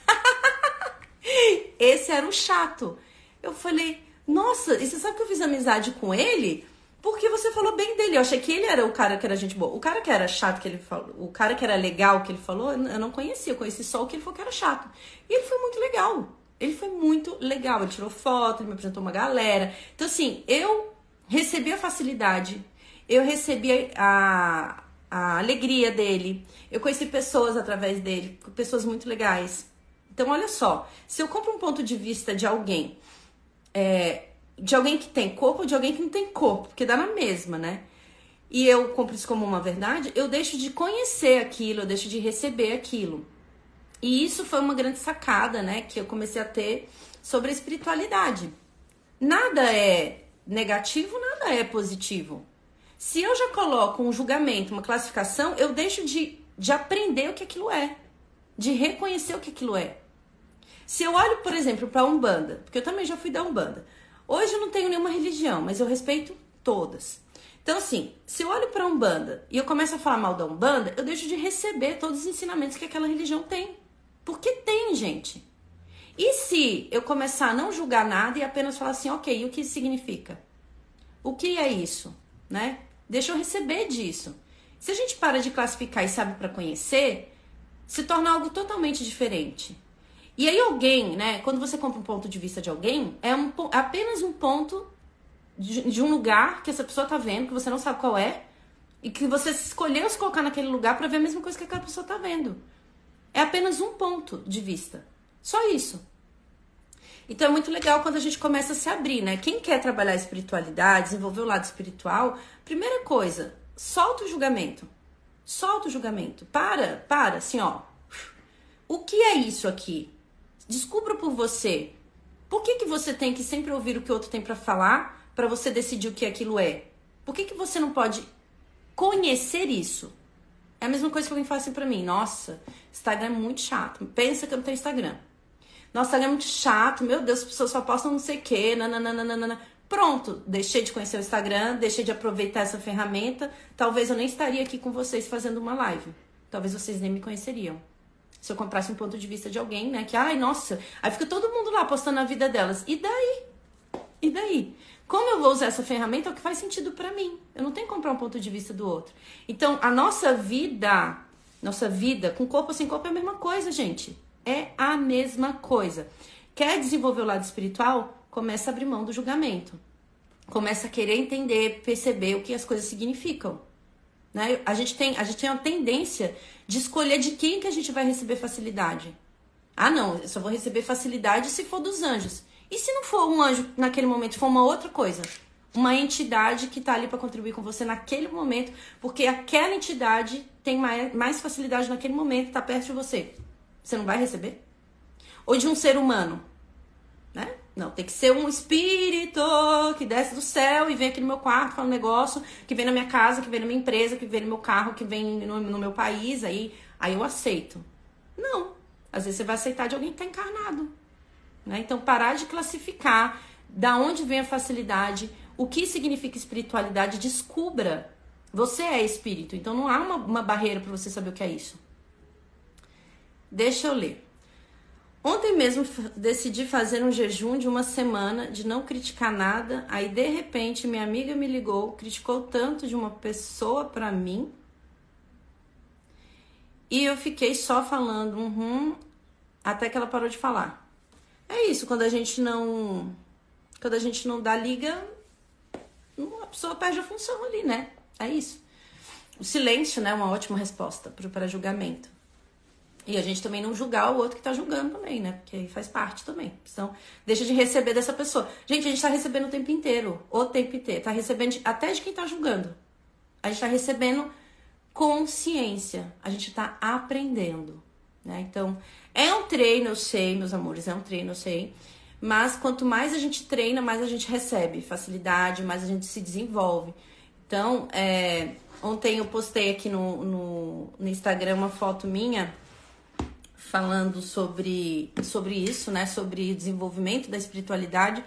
esse era o chato. Eu falei, nossa, e você sabe que eu fiz amizade com ele? Porque você falou bem dele. Eu achei que ele era o cara que era gente boa. O cara que era chato que ele falou, o cara que era legal que ele falou, eu não conhecia. Eu conheci só o que ele falou que era chato. E ele foi muito legal. Ele foi muito legal. Ele tirou foto, ele me apresentou uma galera. Então, assim, eu recebi a facilidade, eu recebi a, a alegria dele. Eu conheci pessoas através dele, pessoas muito legais. Então, olha só, se eu compro um ponto de vista de alguém, é, de alguém que tem corpo de alguém que não tem corpo, porque dá na mesma, né? E eu compro isso como uma verdade, eu deixo de conhecer aquilo, eu deixo de receber aquilo. E isso foi uma grande sacada, né, que eu comecei a ter sobre a espiritualidade. Nada é negativo, nada é positivo. Se eu já coloco um julgamento, uma classificação, eu deixo de, de aprender o que aquilo é, de reconhecer o que aquilo é. Se eu olho, por exemplo, para a Umbanda, porque eu também já fui da Umbanda. Hoje eu não tenho nenhuma religião, mas eu respeito todas. Então, assim, se eu olho para Umbanda e eu começo a falar mal da Umbanda, eu deixo de receber todos os ensinamentos que aquela religião tem. Porque tem, gente. E se eu começar a não julgar nada e apenas falar assim, ok, o que significa? O que é isso? Né? Deixa eu receber disso. Se a gente para de classificar e sabe para conhecer, se torna algo totalmente diferente. E aí alguém, né, quando você compra um ponto de vista de alguém, é um, apenas um ponto de, de um lugar que essa pessoa tá vendo, que você não sabe qual é, e que você escolheu se colocar naquele lugar para ver a mesma coisa que aquela pessoa tá vendo. É apenas um ponto de vista. Só isso. Então é muito legal quando a gente começa a se abrir, né? Quem quer trabalhar espiritualidade, desenvolver o lado espiritual, primeira coisa, solta o julgamento. Solta o julgamento. Para, para, assim, ó. O que é isso aqui? Descubra por você. Por que, que você tem que sempre ouvir o que o outro tem para falar para você decidir o que aquilo é? Por que, que você não pode conhecer isso? É a mesma coisa que alguém fala assim pra mim. Nossa, Instagram é muito chato. Pensa que eu não tenho Instagram. Nossa, Instagram é muito chato. Meu Deus, as pessoas só postam não sei o quê. Nananana. Pronto, deixei de conhecer o Instagram, deixei de aproveitar essa ferramenta. Talvez eu nem estaria aqui com vocês fazendo uma live. Talvez vocês nem me conheceriam. Se eu comprasse um ponto de vista de alguém, né? Que, ai, nossa, aí fica todo mundo lá postando a vida delas. E daí? E daí? Como eu vou usar essa ferramenta é o que faz sentido para mim. Eu não tenho que comprar um ponto de vista do outro. Então, a nossa vida, nossa vida, com corpo ou sem corpo, é a mesma coisa, gente. É a mesma coisa. Quer desenvolver o lado espiritual? Começa a abrir mão do julgamento. Começa a querer entender, perceber o que as coisas significam. Né? A, gente tem, a gente tem uma tendência de escolher de quem que a gente vai receber facilidade. Ah, não, eu só vou receber facilidade se for dos anjos. E se não for um anjo naquele momento, for uma outra coisa? Uma entidade que está ali para contribuir com você naquele momento, porque aquela entidade tem mais, facilidade naquele momento, está perto de você. Você não vai receber? Ou de um ser humano? Não, tem que ser um espírito que desce do céu e vem aqui no meu quarto, fala um negócio, que vem na minha casa, que vem na minha empresa, que vem no meu carro, que vem no, no meu país, aí, aí eu aceito. Não. Às vezes você vai aceitar de alguém que está encarnado. Né? Então, parar de classificar da onde vem a facilidade, o que significa espiritualidade, descubra. Você é espírito, então não há uma, uma barreira para você saber o que é isso. Deixa eu ler. Ontem mesmo decidi fazer um jejum de uma semana, de não criticar nada. Aí de repente minha amiga me ligou, criticou tanto de uma pessoa para mim. E eu fiquei só falando, uhum, até que ela parou de falar. É isso, quando a gente não. Quando a gente não dá liga, a pessoa perde a função ali, né? É isso. O silêncio, né, é uma ótima resposta para julgamento. E a gente também não julgar o outro que tá julgando também, né? Porque aí faz parte também. Então, deixa de receber dessa pessoa. Gente, a gente tá recebendo o tempo inteiro. O tempo inteiro. Tá recebendo até de quem tá julgando. A gente tá recebendo consciência. A gente tá aprendendo. Né? Então, é um treino, eu sei, meus amores, é um treino, eu sei. Mas quanto mais a gente treina, mais a gente recebe facilidade, mais a gente se desenvolve. Então, é, ontem eu postei aqui no, no, no Instagram uma foto minha falando sobre, sobre isso, né? Sobre desenvolvimento da espiritualidade.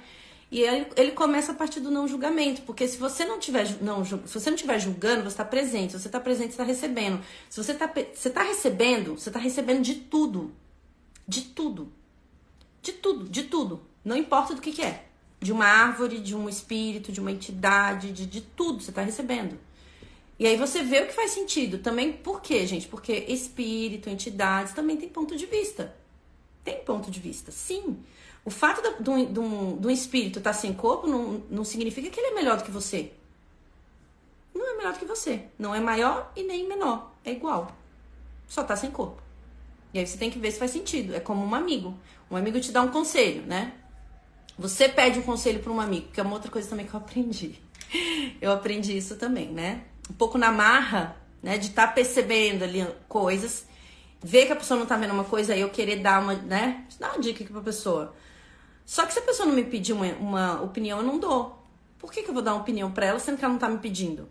E ele, ele começa a partir do não julgamento, porque se você não tiver não, se você não tiver julgando, você está presente. Se você está presente, você está recebendo. Se você está você tá recebendo, você está recebendo de tudo. De tudo. De tudo, de tudo. Não importa do que, que é. De uma árvore, de um espírito, de uma entidade, de, de tudo você está recebendo. E aí você vê o que faz sentido. Também por quê, gente? Porque espírito, entidades também tem ponto de vista. Tem ponto de vista, sim. O fato de um, espírito estar tá sem corpo não, não significa que ele é melhor do que você. Não é melhor do que você. Não é maior e nem menor. É igual. Só tá sem corpo. E aí você tem que ver se faz sentido. É como um amigo. Um amigo te dá um conselho, né? Você pede um conselho para um amigo, que é uma outra coisa também que eu aprendi. Eu aprendi isso também, né? Um pouco na marra, né? De estar tá percebendo ali coisas, ver que a pessoa não tá vendo uma coisa e eu querer dar uma, né? Dar uma dica aqui pra pessoa. Só que se a pessoa não me pedir uma, uma opinião, eu não dou. Por que, que eu vou dar uma opinião para ela sendo que ela não tá me pedindo?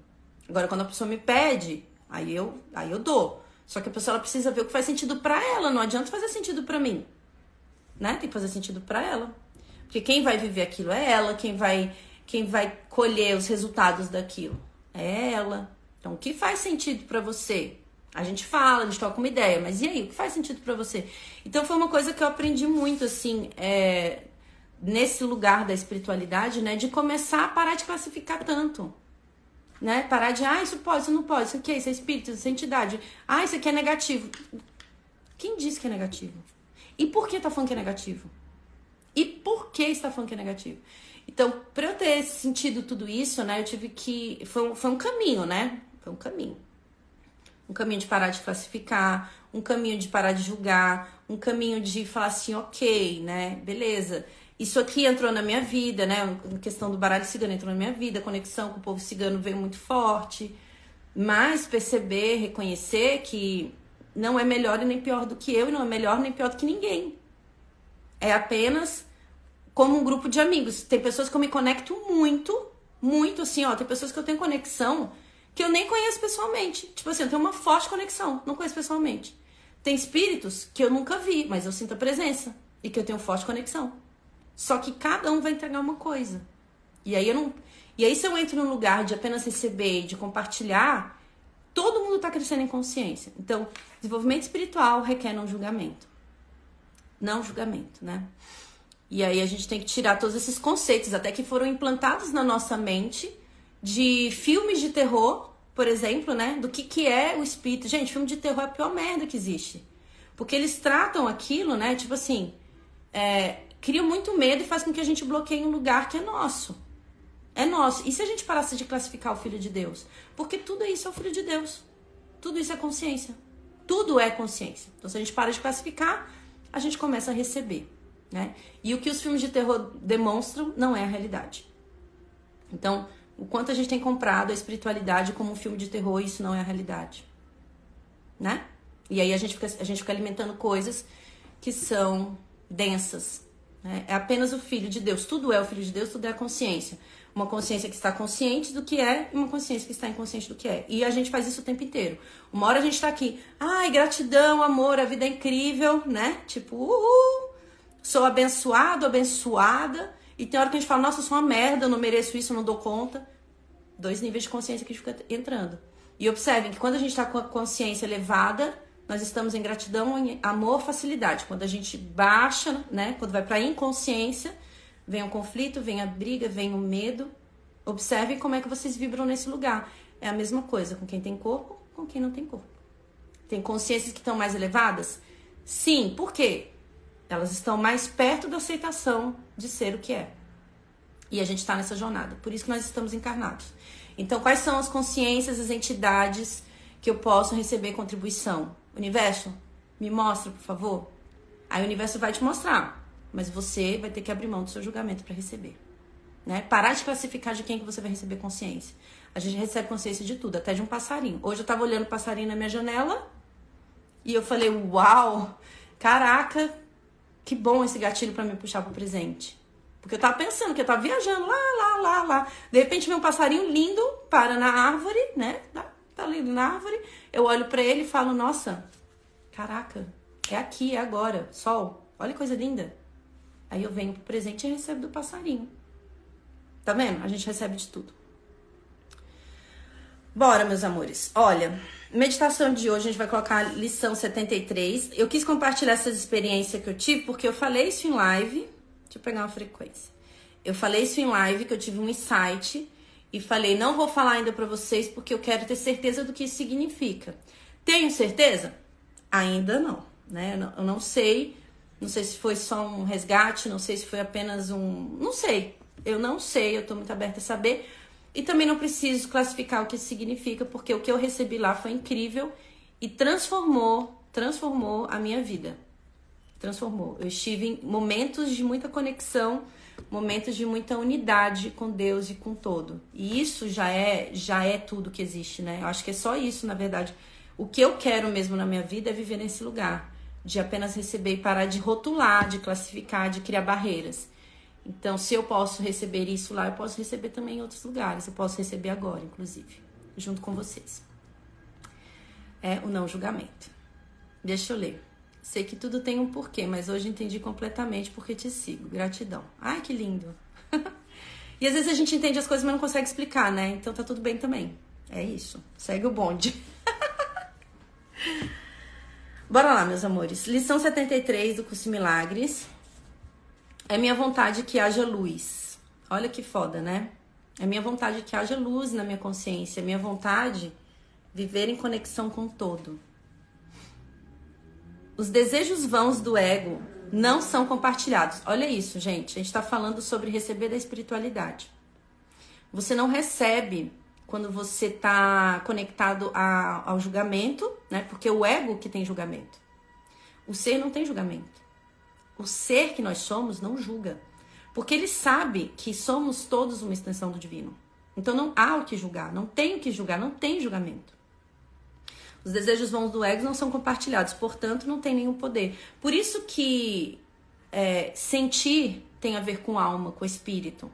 Agora, quando a pessoa me pede, aí eu, aí eu dou. Só que a pessoa ela precisa ver o que faz sentido para ela, não adianta fazer sentido para mim. Né? Tem que fazer sentido para ela. Porque quem vai viver aquilo é ela, quem vai quem vai colher os resultados daquilo é ela. Então, o que faz sentido para você? A gente fala, a gente toca uma ideia, mas e aí, o que faz sentido para você? Então, foi uma coisa que eu aprendi muito, assim, é, nesse lugar da espiritualidade, né? De começar a parar de classificar tanto. Né? Parar de, ah, isso pode, isso não pode, isso aqui é, isso é espírito, isso é entidade. Ah, isso aqui é negativo. Quem disse que é negativo? E por que tá falando que é negativo? E por que está falando que é negativo? Então, para eu ter sentido tudo isso, né, eu tive que. Foi um, foi um caminho, né? Foi um caminho. Um caminho de parar de classificar, um caminho de parar de julgar, um caminho de falar assim, ok, né? Beleza. Isso aqui entrou na minha vida, né? A questão do baralho cigano entrou na minha vida, a conexão com o povo cigano veio muito forte. Mas perceber, reconhecer que não é melhor e nem pior do que eu, e não é melhor nem pior do que ninguém. É apenas como um grupo de amigos. Tem pessoas que eu me conecto muito, muito assim, ó. Tem pessoas que eu tenho conexão que eu nem conheço pessoalmente. Tipo assim, eu tenho uma forte conexão, não conheço pessoalmente. Tem espíritos que eu nunca vi, mas eu sinto a presença e que eu tenho forte conexão. Só que cada um vai entregar uma coisa. E aí eu não. E aí, se eu entro num lugar de apenas receber, de compartilhar, todo mundo está crescendo em consciência. Então, desenvolvimento espiritual requer não julgamento. Não julgamento, né? E aí a gente tem que tirar todos esses conceitos, até que foram implantados na nossa mente, de filmes de terror, por exemplo, né? Do que, que é o espírito. Gente, filme de terror é a pior merda que existe. Porque eles tratam aquilo, né? Tipo assim, é, cria muito medo e faz com que a gente bloqueie um lugar que é nosso. É nosso. E se a gente parasse de classificar o Filho de Deus? Porque tudo isso é o Filho de Deus. Tudo isso é consciência. Tudo é consciência. Então, se a gente para de classificar, a gente começa a receber. Né? E o que os filmes de terror demonstram não é a realidade. Então, o quanto a gente tem comprado a espiritualidade como um filme de terror, isso não é a realidade. Né? E aí a gente fica, a gente fica alimentando coisas que são densas. Né? É apenas o Filho de Deus. Tudo é o Filho de Deus, tudo é a consciência. Uma consciência que está consciente do que é e uma consciência que está inconsciente do que é. E a gente faz isso o tempo inteiro. Uma hora a gente está aqui, ai, gratidão, amor, a vida é incrível, né? Tipo, uhul, sou abençoado, abençoada. E tem hora que a gente fala, nossa, eu sou uma merda, eu não mereço isso, eu não dou conta. Dois níveis de consciência que a gente fica entrando. E observem que quando a gente está com a consciência elevada, nós estamos em gratidão, em amor, facilidade. Quando a gente baixa, né? Quando vai para inconsciência, vem o conflito, vem a briga, vem o medo. Observem como é que vocês vibram nesse lugar. É a mesma coisa com quem tem corpo, com quem não tem corpo. Tem consciências que estão mais elevadas? Sim, por quê? Elas estão mais perto da aceitação de ser o que é. E a gente está nessa jornada. Por isso que nós estamos encarnados. Então, quais são as consciências, as entidades que eu posso receber contribuição? Universo, me mostra, por favor. Aí o universo vai te mostrar. Mas você vai ter que abrir mão do seu julgamento para receber. Né? Parar de classificar de quem que você vai receber consciência. A gente recebe consciência de tudo, até de um passarinho. Hoje eu tava olhando o passarinho na minha janela e eu falei, uau, caraca, que bom esse gatilho para me puxar pro presente. Porque eu tava pensando que eu tava viajando lá, lá, lá, lá. De repente vem um passarinho lindo, para na árvore, né? Tá, tá lindo na árvore. Eu olho para ele e falo, nossa, caraca, é aqui, é agora. Sol, olha que coisa linda. Aí eu venho pro presente e recebo do passarinho. Tá vendo? A gente recebe de tudo. Bora, meus amores. Olha, meditação de hoje a gente vai colocar a lição 73. Eu quis compartilhar essas experiências que eu tive porque eu falei isso em live. Deixa eu pegar uma frequência. Eu falei isso em live que eu tive um insight e falei, não vou falar ainda para vocês porque eu quero ter certeza do que isso significa. Tenho certeza? Ainda não, né? Eu não sei, não sei se foi só um resgate, não sei se foi apenas um, não sei. Eu não sei, eu tô muito aberta a saber, E também não preciso classificar o que isso significa, porque o que eu recebi lá foi incrível e transformou, transformou a minha vida. Transformou. Eu estive em momentos de muita conexão, momentos de muita unidade com Deus e com todo. E isso já é, já é tudo que existe, né? Eu acho que é só isso, na verdade. O que eu quero mesmo na minha vida é viver nesse lugar, de apenas receber e parar de rotular, de classificar, de criar barreiras. Então, se eu posso receber isso lá, eu posso receber também em outros lugares. Eu posso receber agora, inclusive, junto com vocês. É o não julgamento. Deixa eu ler. Sei que tudo tem um porquê, mas hoje entendi completamente porque te sigo. Gratidão. Ai, que lindo. e às vezes a gente entende as coisas, mas não consegue explicar, né? Então tá tudo bem também. É isso. Segue o bonde. Bora lá, meus amores. Lição 73 do curso Milagres. É minha vontade que haja luz. Olha que foda, né? É minha vontade que haja luz na minha consciência. É minha vontade viver em conexão com todo. Os desejos vãos do ego não são compartilhados. Olha isso, gente. A gente está falando sobre receber da espiritualidade. Você não recebe quando você está conectado a, ao julgamento, né? Porque o ego que tem julgamento. O ser não tem julgamento o ser que nós somos não julga. Porque ele sabe que somos todos uma extensão do divino. Então não há o que julgar, não tem o que julgar, não tem julgamento. Os desejos vãos do ego não são compartilhados, portanto não tem nenhum poder. Por isso que é, sentir tem a ver com alma, com espírito.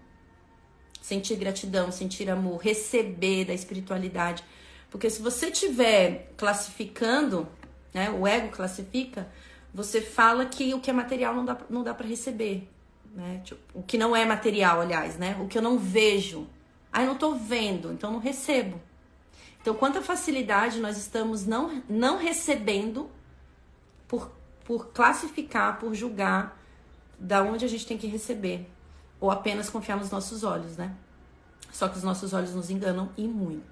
Sentir gratidão, sentir amor, receber da espiritualidade. Porque se você estiver classificando, né, o ego classifica, você fala que o que é material não dá, não dá para receber. Né? Tipo, o que não é material, aliás, né? O que eu não vejo. Ah, eu não tô vendo, então não recebo. Então, quanta facilidade nós estamos não, não recebendo por, por classificar, por julgar da onde a gente tem que receber. Ou apenas confiar nos nossos olhos, né? Só que os nossos olhos nos enganam e muito.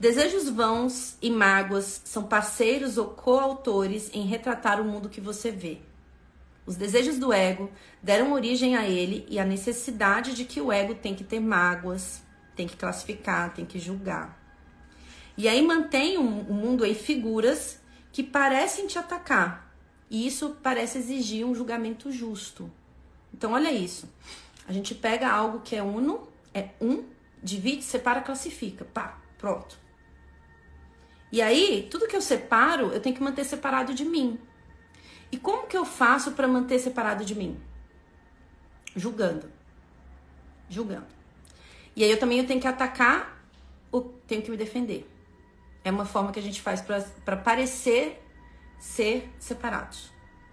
Desejos vãos e mágoas são parceiros ou coautores em retratar o mundo que você vê. Os desejos do ego deram origem a ele e a necessidade de que o ego tem que ter mágoas, tem que classificar, tem que julgar. E aí mantém o mundo em figuras que parecem te atacar. E isso parece exigir um julgamento justo. Então olha isso. A gente pega algo que é uno, é um, divide, separa, classifica. Pá, pronto. E aí, tudo que eu separo, eu tenho que manter separado de mim. E como que eu faço para manter separado de mim? Julgando. Julgando. E aí eu também eu tenho que atacar, ou tenho que me defender. É uma forma que a gente faz para parecer ser separados.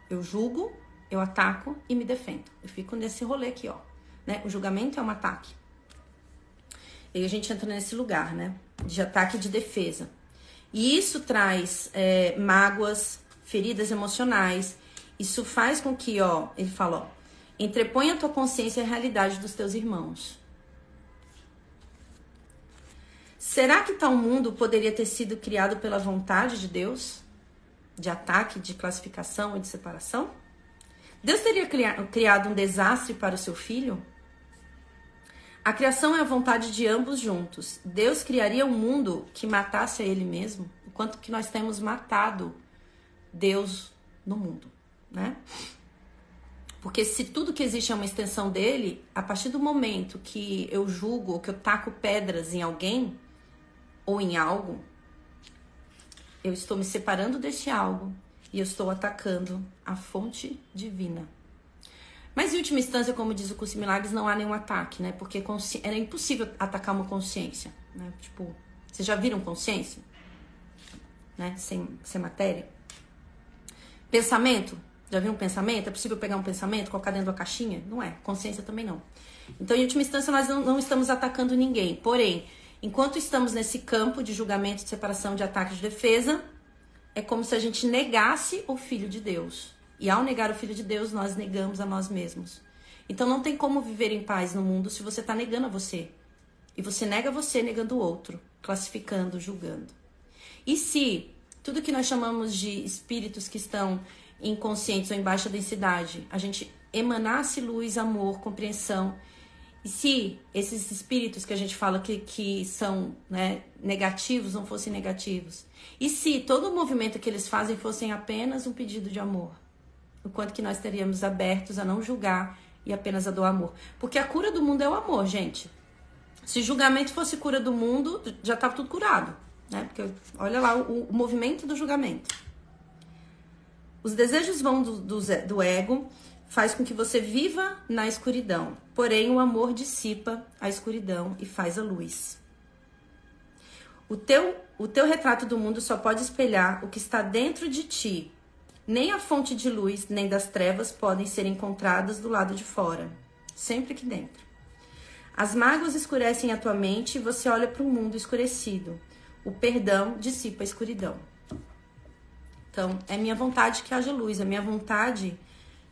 Eu julgo, eu ataco e me defendo. Eu fico nesse rolê aqui, ó. Né? O julgamento é um ataque. E aí a gente entra nesse lugar, né? De ataque e de defesa. E isso traz é, mágoas, feridas emocionais. Isso faz com que, ó, ele fala, ó, entreponha a tua consciência a realidade dos teus irmãos. Será que tal mundo poderia ter sido criado pela vontade de Deus? De ataque, de classificação e de separação? Deus teria criado um desastre para o seu filho? A criação é a vontade de ambos juntos. Deus criaria um mundo que matasse a ele mesmo, enquanto que nós temos matado Deus no mundo, né? Porque se tudo que existe é uma extensão dele, a partir do momento que eu julgo ou que eu taco pedras em alguém ou em algo, eu estou me separando deste algo e eu estou atacando a fonte divina. Mas em última instância, como diz o curso Milagres, não há nenhum ataque, né? Porque era impossível atacar uma consciência, né? Tipo, vocês já viram consciência? Né? Sem, sem matéria? Pensamento? Já viram um pensamento? É possível pegar um pensamento, colocar dentro da caixinha? Não é. Consciência também não. Então, em última instância, nós não, não estamos atacando ninguém. Porém, enquanto estamos nesse campo de julgamento, de separação, de ataque de defesa, é como se a gente negasse o Filho de Deus. E ao negar o Filho de Deus, nós negamos a nós mesmos. Então não tem como viver em paz no mundo se você está negando a você. E você nega você negando o outro, classificando, julgando. E se tudo que nós chamamos de espíritos que estão inconscientes ou em baixa densidade, a gente emanasse luz, amor, compreensão E se esses espíritos que a gente fala que, que são né, negativos não fossem negativos? E se todo o movimento que eles fazem fossem apenas um pedido de amor? O quanto que nós estaríamos abertos a não julgar e apenas a do amor? Porque a cura do mundo é o amor, gente. Se julgamento fosse cura do mundo, já estava tudo curado. Né? Porque olha lá o, o movimento do julgamento. Os desejos vão do, do, do ego, faz com que você viva na escuridão. Porém, o amor dissipa a escuridão e faz a luz. O teu, o teu retrato do mundo só pode espelhar o que está dentro de ti. Nem a fonte de luz, nem das trevas podem ser encontradas do lado de fora. Sempre aqui dentro. As mágoas escurecem a tua mente e você olha para o mundo escurecido. O perdão dissipa a escuridão. Então, é minha vontade que haja luz, é minha vontade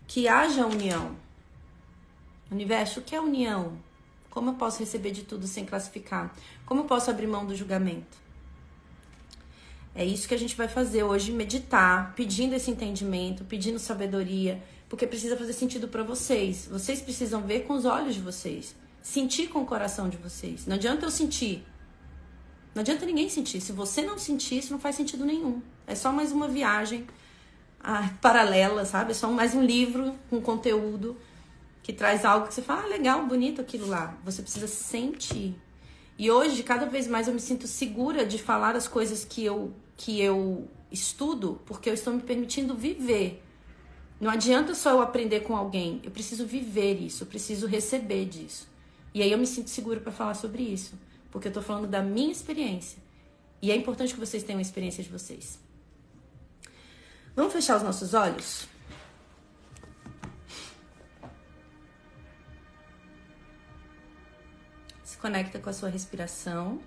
que haja união. Universo, o que é união? Como eu posso receber de tudo sem classificar? Como eu posso abrir mão do julgamento? É isso que a gente vai fazer hoje, meditar, pedindo esse entendimento, pedindo sabedoria, porque precisa fazer sentido para vocês. Vocês precisam ver com os olhos de vocês, sentir com o coração de vocês. Não adianta eu sentir. Não adianta ninguém sentir. Se você não sentir, isso não faz sentido nenhum. É só mais uma viagem ah, paralela, sabe? É só mais um livro com conteúdo que traz algo que você fala, ah, legal, bonito aquilo lá. Você precisa sentir. E hoje, cada vez mais eu me sinto segura de falar as coisas que eu que eu estudo, porque eu estou me permitindo viver. Não adianta só eu aprender com alguém, eu preciso viver isso, eu preciso receber disso. E aí eu me sinto segura para falar sobre isso, porque eu estou falando da minha experiência. E é importante que vocês tenham a experiência de vocês. Vamos fechar os nossos olhos? Se conecta com a sua respiração.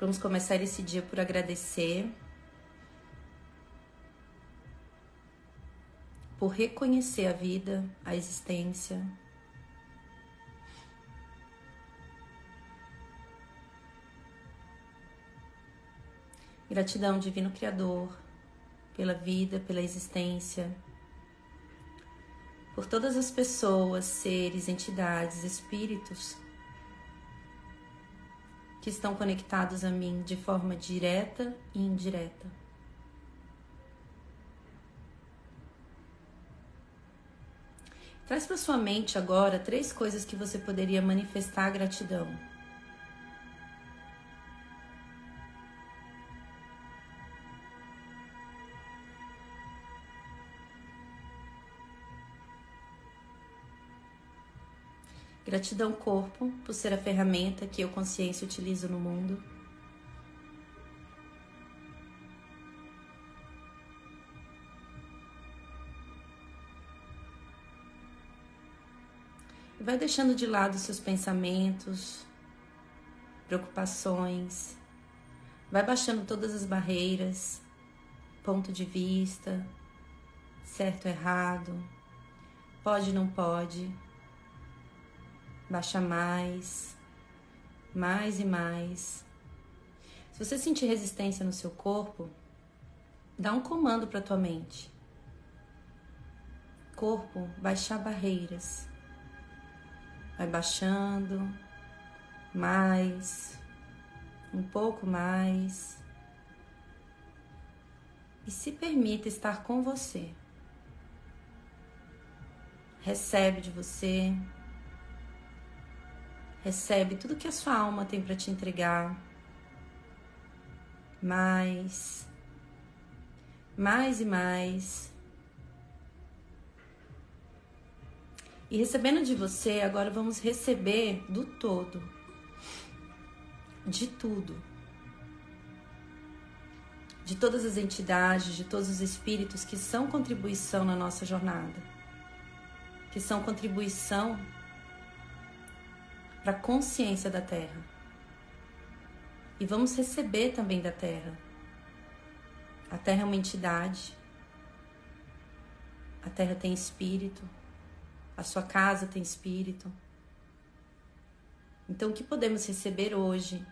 Vamos começar esse dia por agradecer. por reconhecer a vida, a existência. Gratidão, Divino Criador, pela vida, pela existência, por todas as pessoas, seres, entidades, espíritos que estão conectados a mim de forma direta e indireta. Traz para sua mente agora três coisas que você poderia manifestar gratidão. Gratidão, corpo, por ser a ferramenta que eu, consciência, utilizo no mundo. E vai deixando de lado seus pensamentos, preocupações. Vai baixando todas as barreiras, ponto de vista, certo, errado, pode, não pode. Baixa mais, mais e mais. Se você sentir resistência no seu corpo, dá um comando para tua mente. Corpo, baixar barreiras. Vai baixando mais, um pouco mais. E se permita estar com você. Recebe de você. Recebe tudo que a sua alma tem para te entregar. Mais, mais e mais. E recebendo de você, agora vamos receber do todo, de tudo, de todas as entidades, de todos os espíritos que são contribuição na nossa jornada, que são contribuição para a consciência da Terra. E vamos receber também da Terra. A Terra é uma entidade, a Terra tem espírito a sua casa tem espírito. Então, o que podemos receber hoje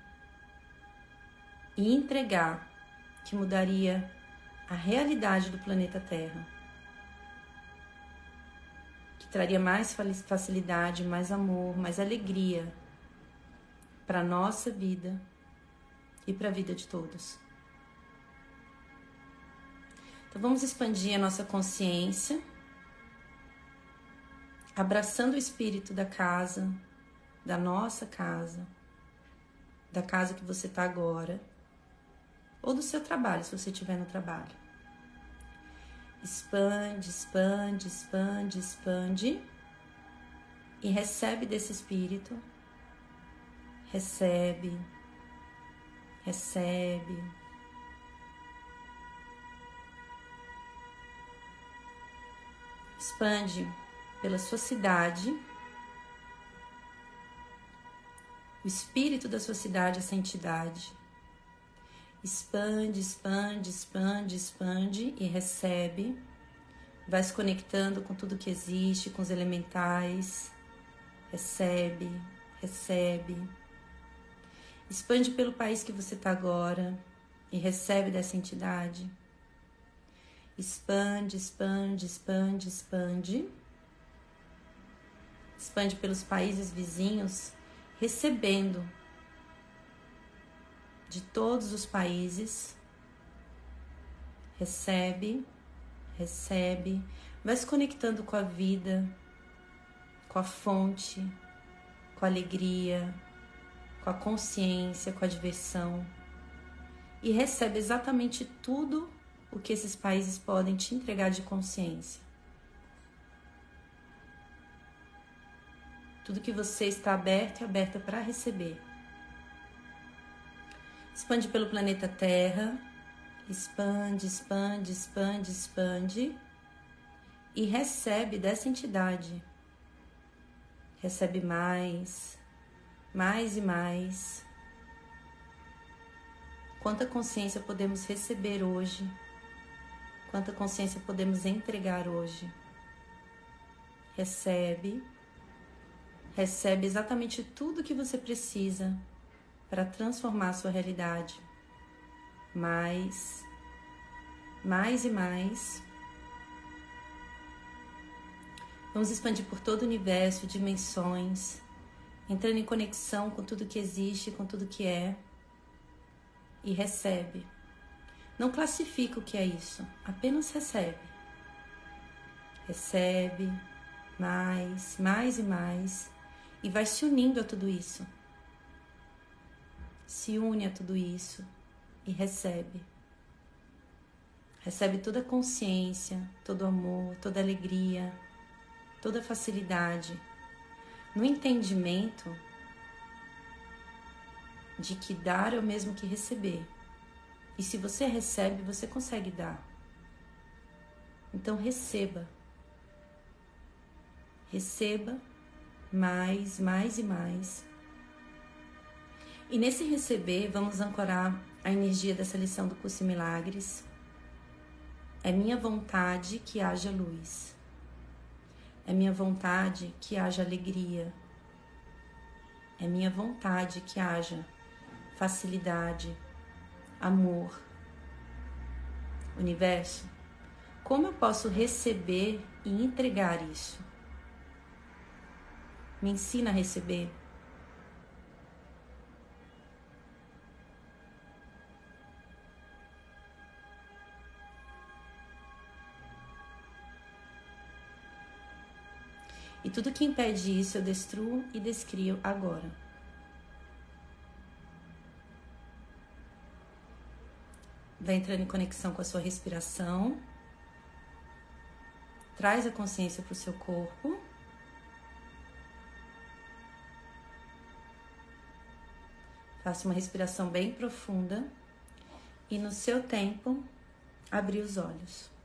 e entregar que mudaria a realidade do planeta Terra. Traria mais facilidade, mais amor, mais alegria para nossa vida e para a vida de todos. Então vamos expandir a nossa consciência, abraçando o espírito da casa, da nossa casa, da casa que você está agora, ou do seu trabalho, se você estiver no trabalho. Expande, expande, expande, expande e recebe desse espírito. Recebe, recebe. Expande pela sua cidade o espírito da sua cidade, essa entidade. Expande, expande, expande, expande e recebe. Vai se conectando com tudo que existe, com os elementais. Recebe, recebe. Expande pelo país que você está agora e recebe dessa entidade. Expande, expande, expande, expande. Expande pelos países vizinhos recebendo de todos os países. Recebe, recebe, vai se conectando com a vida, com a fonte, com a alegria, com a consciência, com a diversão e recebe exatamente tudo o que esses países podem te entregar de consciência. tudo que você está aberto e aberta para receber. Expande pelo planeta Terra, expande, expande, expande, expande e recebe dessa entidade. Recebe mais, mais e mais. Quanta consciência podemos receber hoje? Quanta consciência podemos entregar hoje? Recebe recebe exatamente tudo que você precisa para transformar a sua realidade. Mais, mais e mais. Vamos expandir por todo o universo, dimensões, entrando em conexão com tudo que existe, com tudo que é. E recebe. Não classifica o que é isso, apenas recebe. Recebe mais, mais e mais e vai se unindo a tudo isso. Se une a tudo isso e recebe. Recebe toda a consciência, todo o amor, toda alegria, toda a facilidade, no entendimento de que dar é o mesmo que receber. E se você recebe, você consegue dar. Então receba. Receba mais, mais e mais. E nesse receber, vamos ancorar a energia dessa lição do curso Milagres. É minha vontade que haja luz. É minha vontade que haja alegria. É minha vontade que haja facilidade, amor. Universo, como eu posso receber e entregar isso? Me ensina a receber. E tudo que impede isso eu destruo e descrio agora. Vai entrando em conexão com a sua respiração. Traz a consciência para o seu corpo. Faça uma respiração bem profunda e no seu tempo abrir os olhos.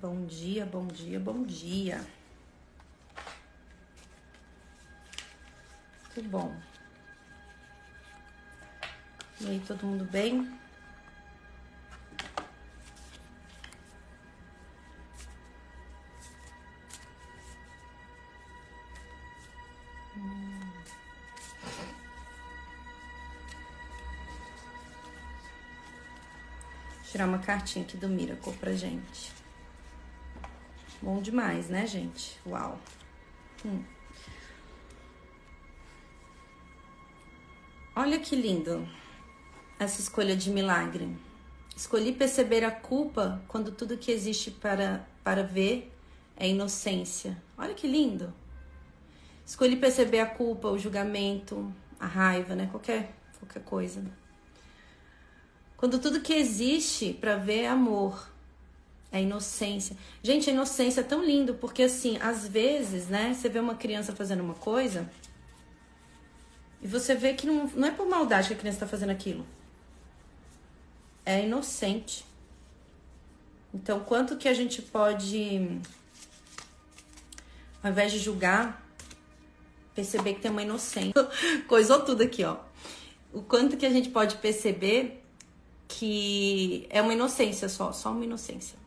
Bom dia, bom dia, bom dia. Muito bom. E aí, todo mundo bem? tirar uma cartinha aqui do Miracle pra gente. Bom demais, né, gente? Uau. Hum. Olha que lindo essa escolha de milagre. Escolhi perceber a culpa quando tudo que existe para, para ver é inocência. Olha que lindo. Escolhi perceber a culpa, o julgamento, a raiva, né? Qualquer, qualquer coisa. Quando tudo que existe para ver é amor, é inocência. Gente, a inocência é tão lindo, porque assim, às vezes, né, você vê uma criança fazendo uma coisa e você vê que não, não é por maldade que a criança está fazendo aquilo. É inocente. Então, quanto que a gente pode, ao invés de julgar, perceber que tem uma inocência. Coisou tudo aqui, ó. O quanto que a gente pode perceber que é uma inocência só, só uma inocência.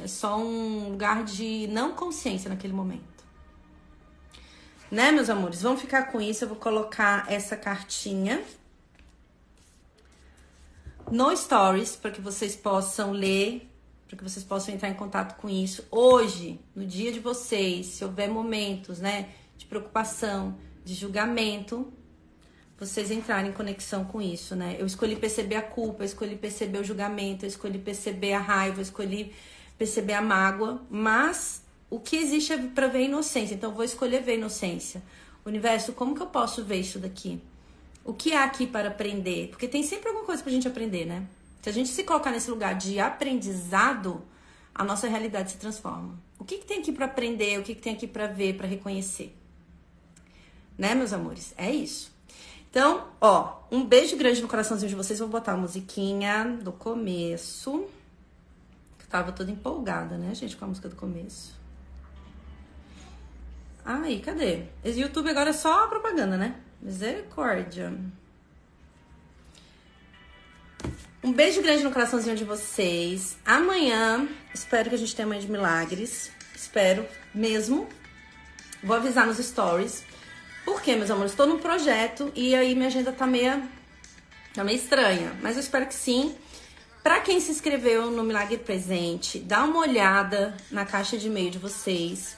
É só um lugar de não consciência naquele momento. Né, meus amores? Vamos ficar com isso. Eu vou colocar essa cartinha no Stories para que vocês possam ler, para que vocês possam entrar em contato com isso. Hoje, no dia de vocês, se houver momentos, né, de preocupação, de julgamento, vocês entrarem em conexão com isso, né? Eu escolhi perceber a culpa, eu escolhi perceber o julgamento, eu escolhi perceber a raiva, eu escolhi perceber a mágoa, mas o que existe é para ver a inocência. Então eu vou escolher ver a inocência. Universo, como que eu posso ver isso daqui? O que há aqui para aprender? Porque tem sempre alguma coisa pra gente aprender, né? Se a gente se colocar nesse lugar de aprendizado, a nossa realidade se transforma. O que, que tem aqui para aprender? O que, que tem aqui para ver, para reconhecer? Né, meus amores? É isso. Então, ó, um beijo grande no coraçãozinho de vocês. Vou botar a musiquinha do começo. Tava toda empolgada, né, gente, com a música do começo. Aí, cadê? Esse YouTube agora é só propaganda, né? Misericórdia. Um beijo grande no coraçãozinho de vocês. Amanhã, espero que a gente tenha manhã de milagres. Espero mesmo. Vou avisar nos stories. Por quê, meus amores? Estou num projeto e aí minha agenda tá meio, tá meio estranha. Mas eu espero que sim. Para quem se inscreveu no Milagre Presente, dá uma olhada na caixa de e-mail de vocês.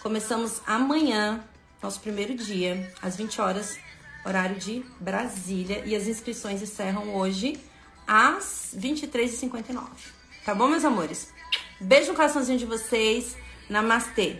Começamos amanhã, nosso primeiro dia, às 20 horas, horário de Brasília. E as inscrições encerram hoje às 23h59. Tá bom, meus amores? Beijo no coraçãozinho de vocês. Namastê.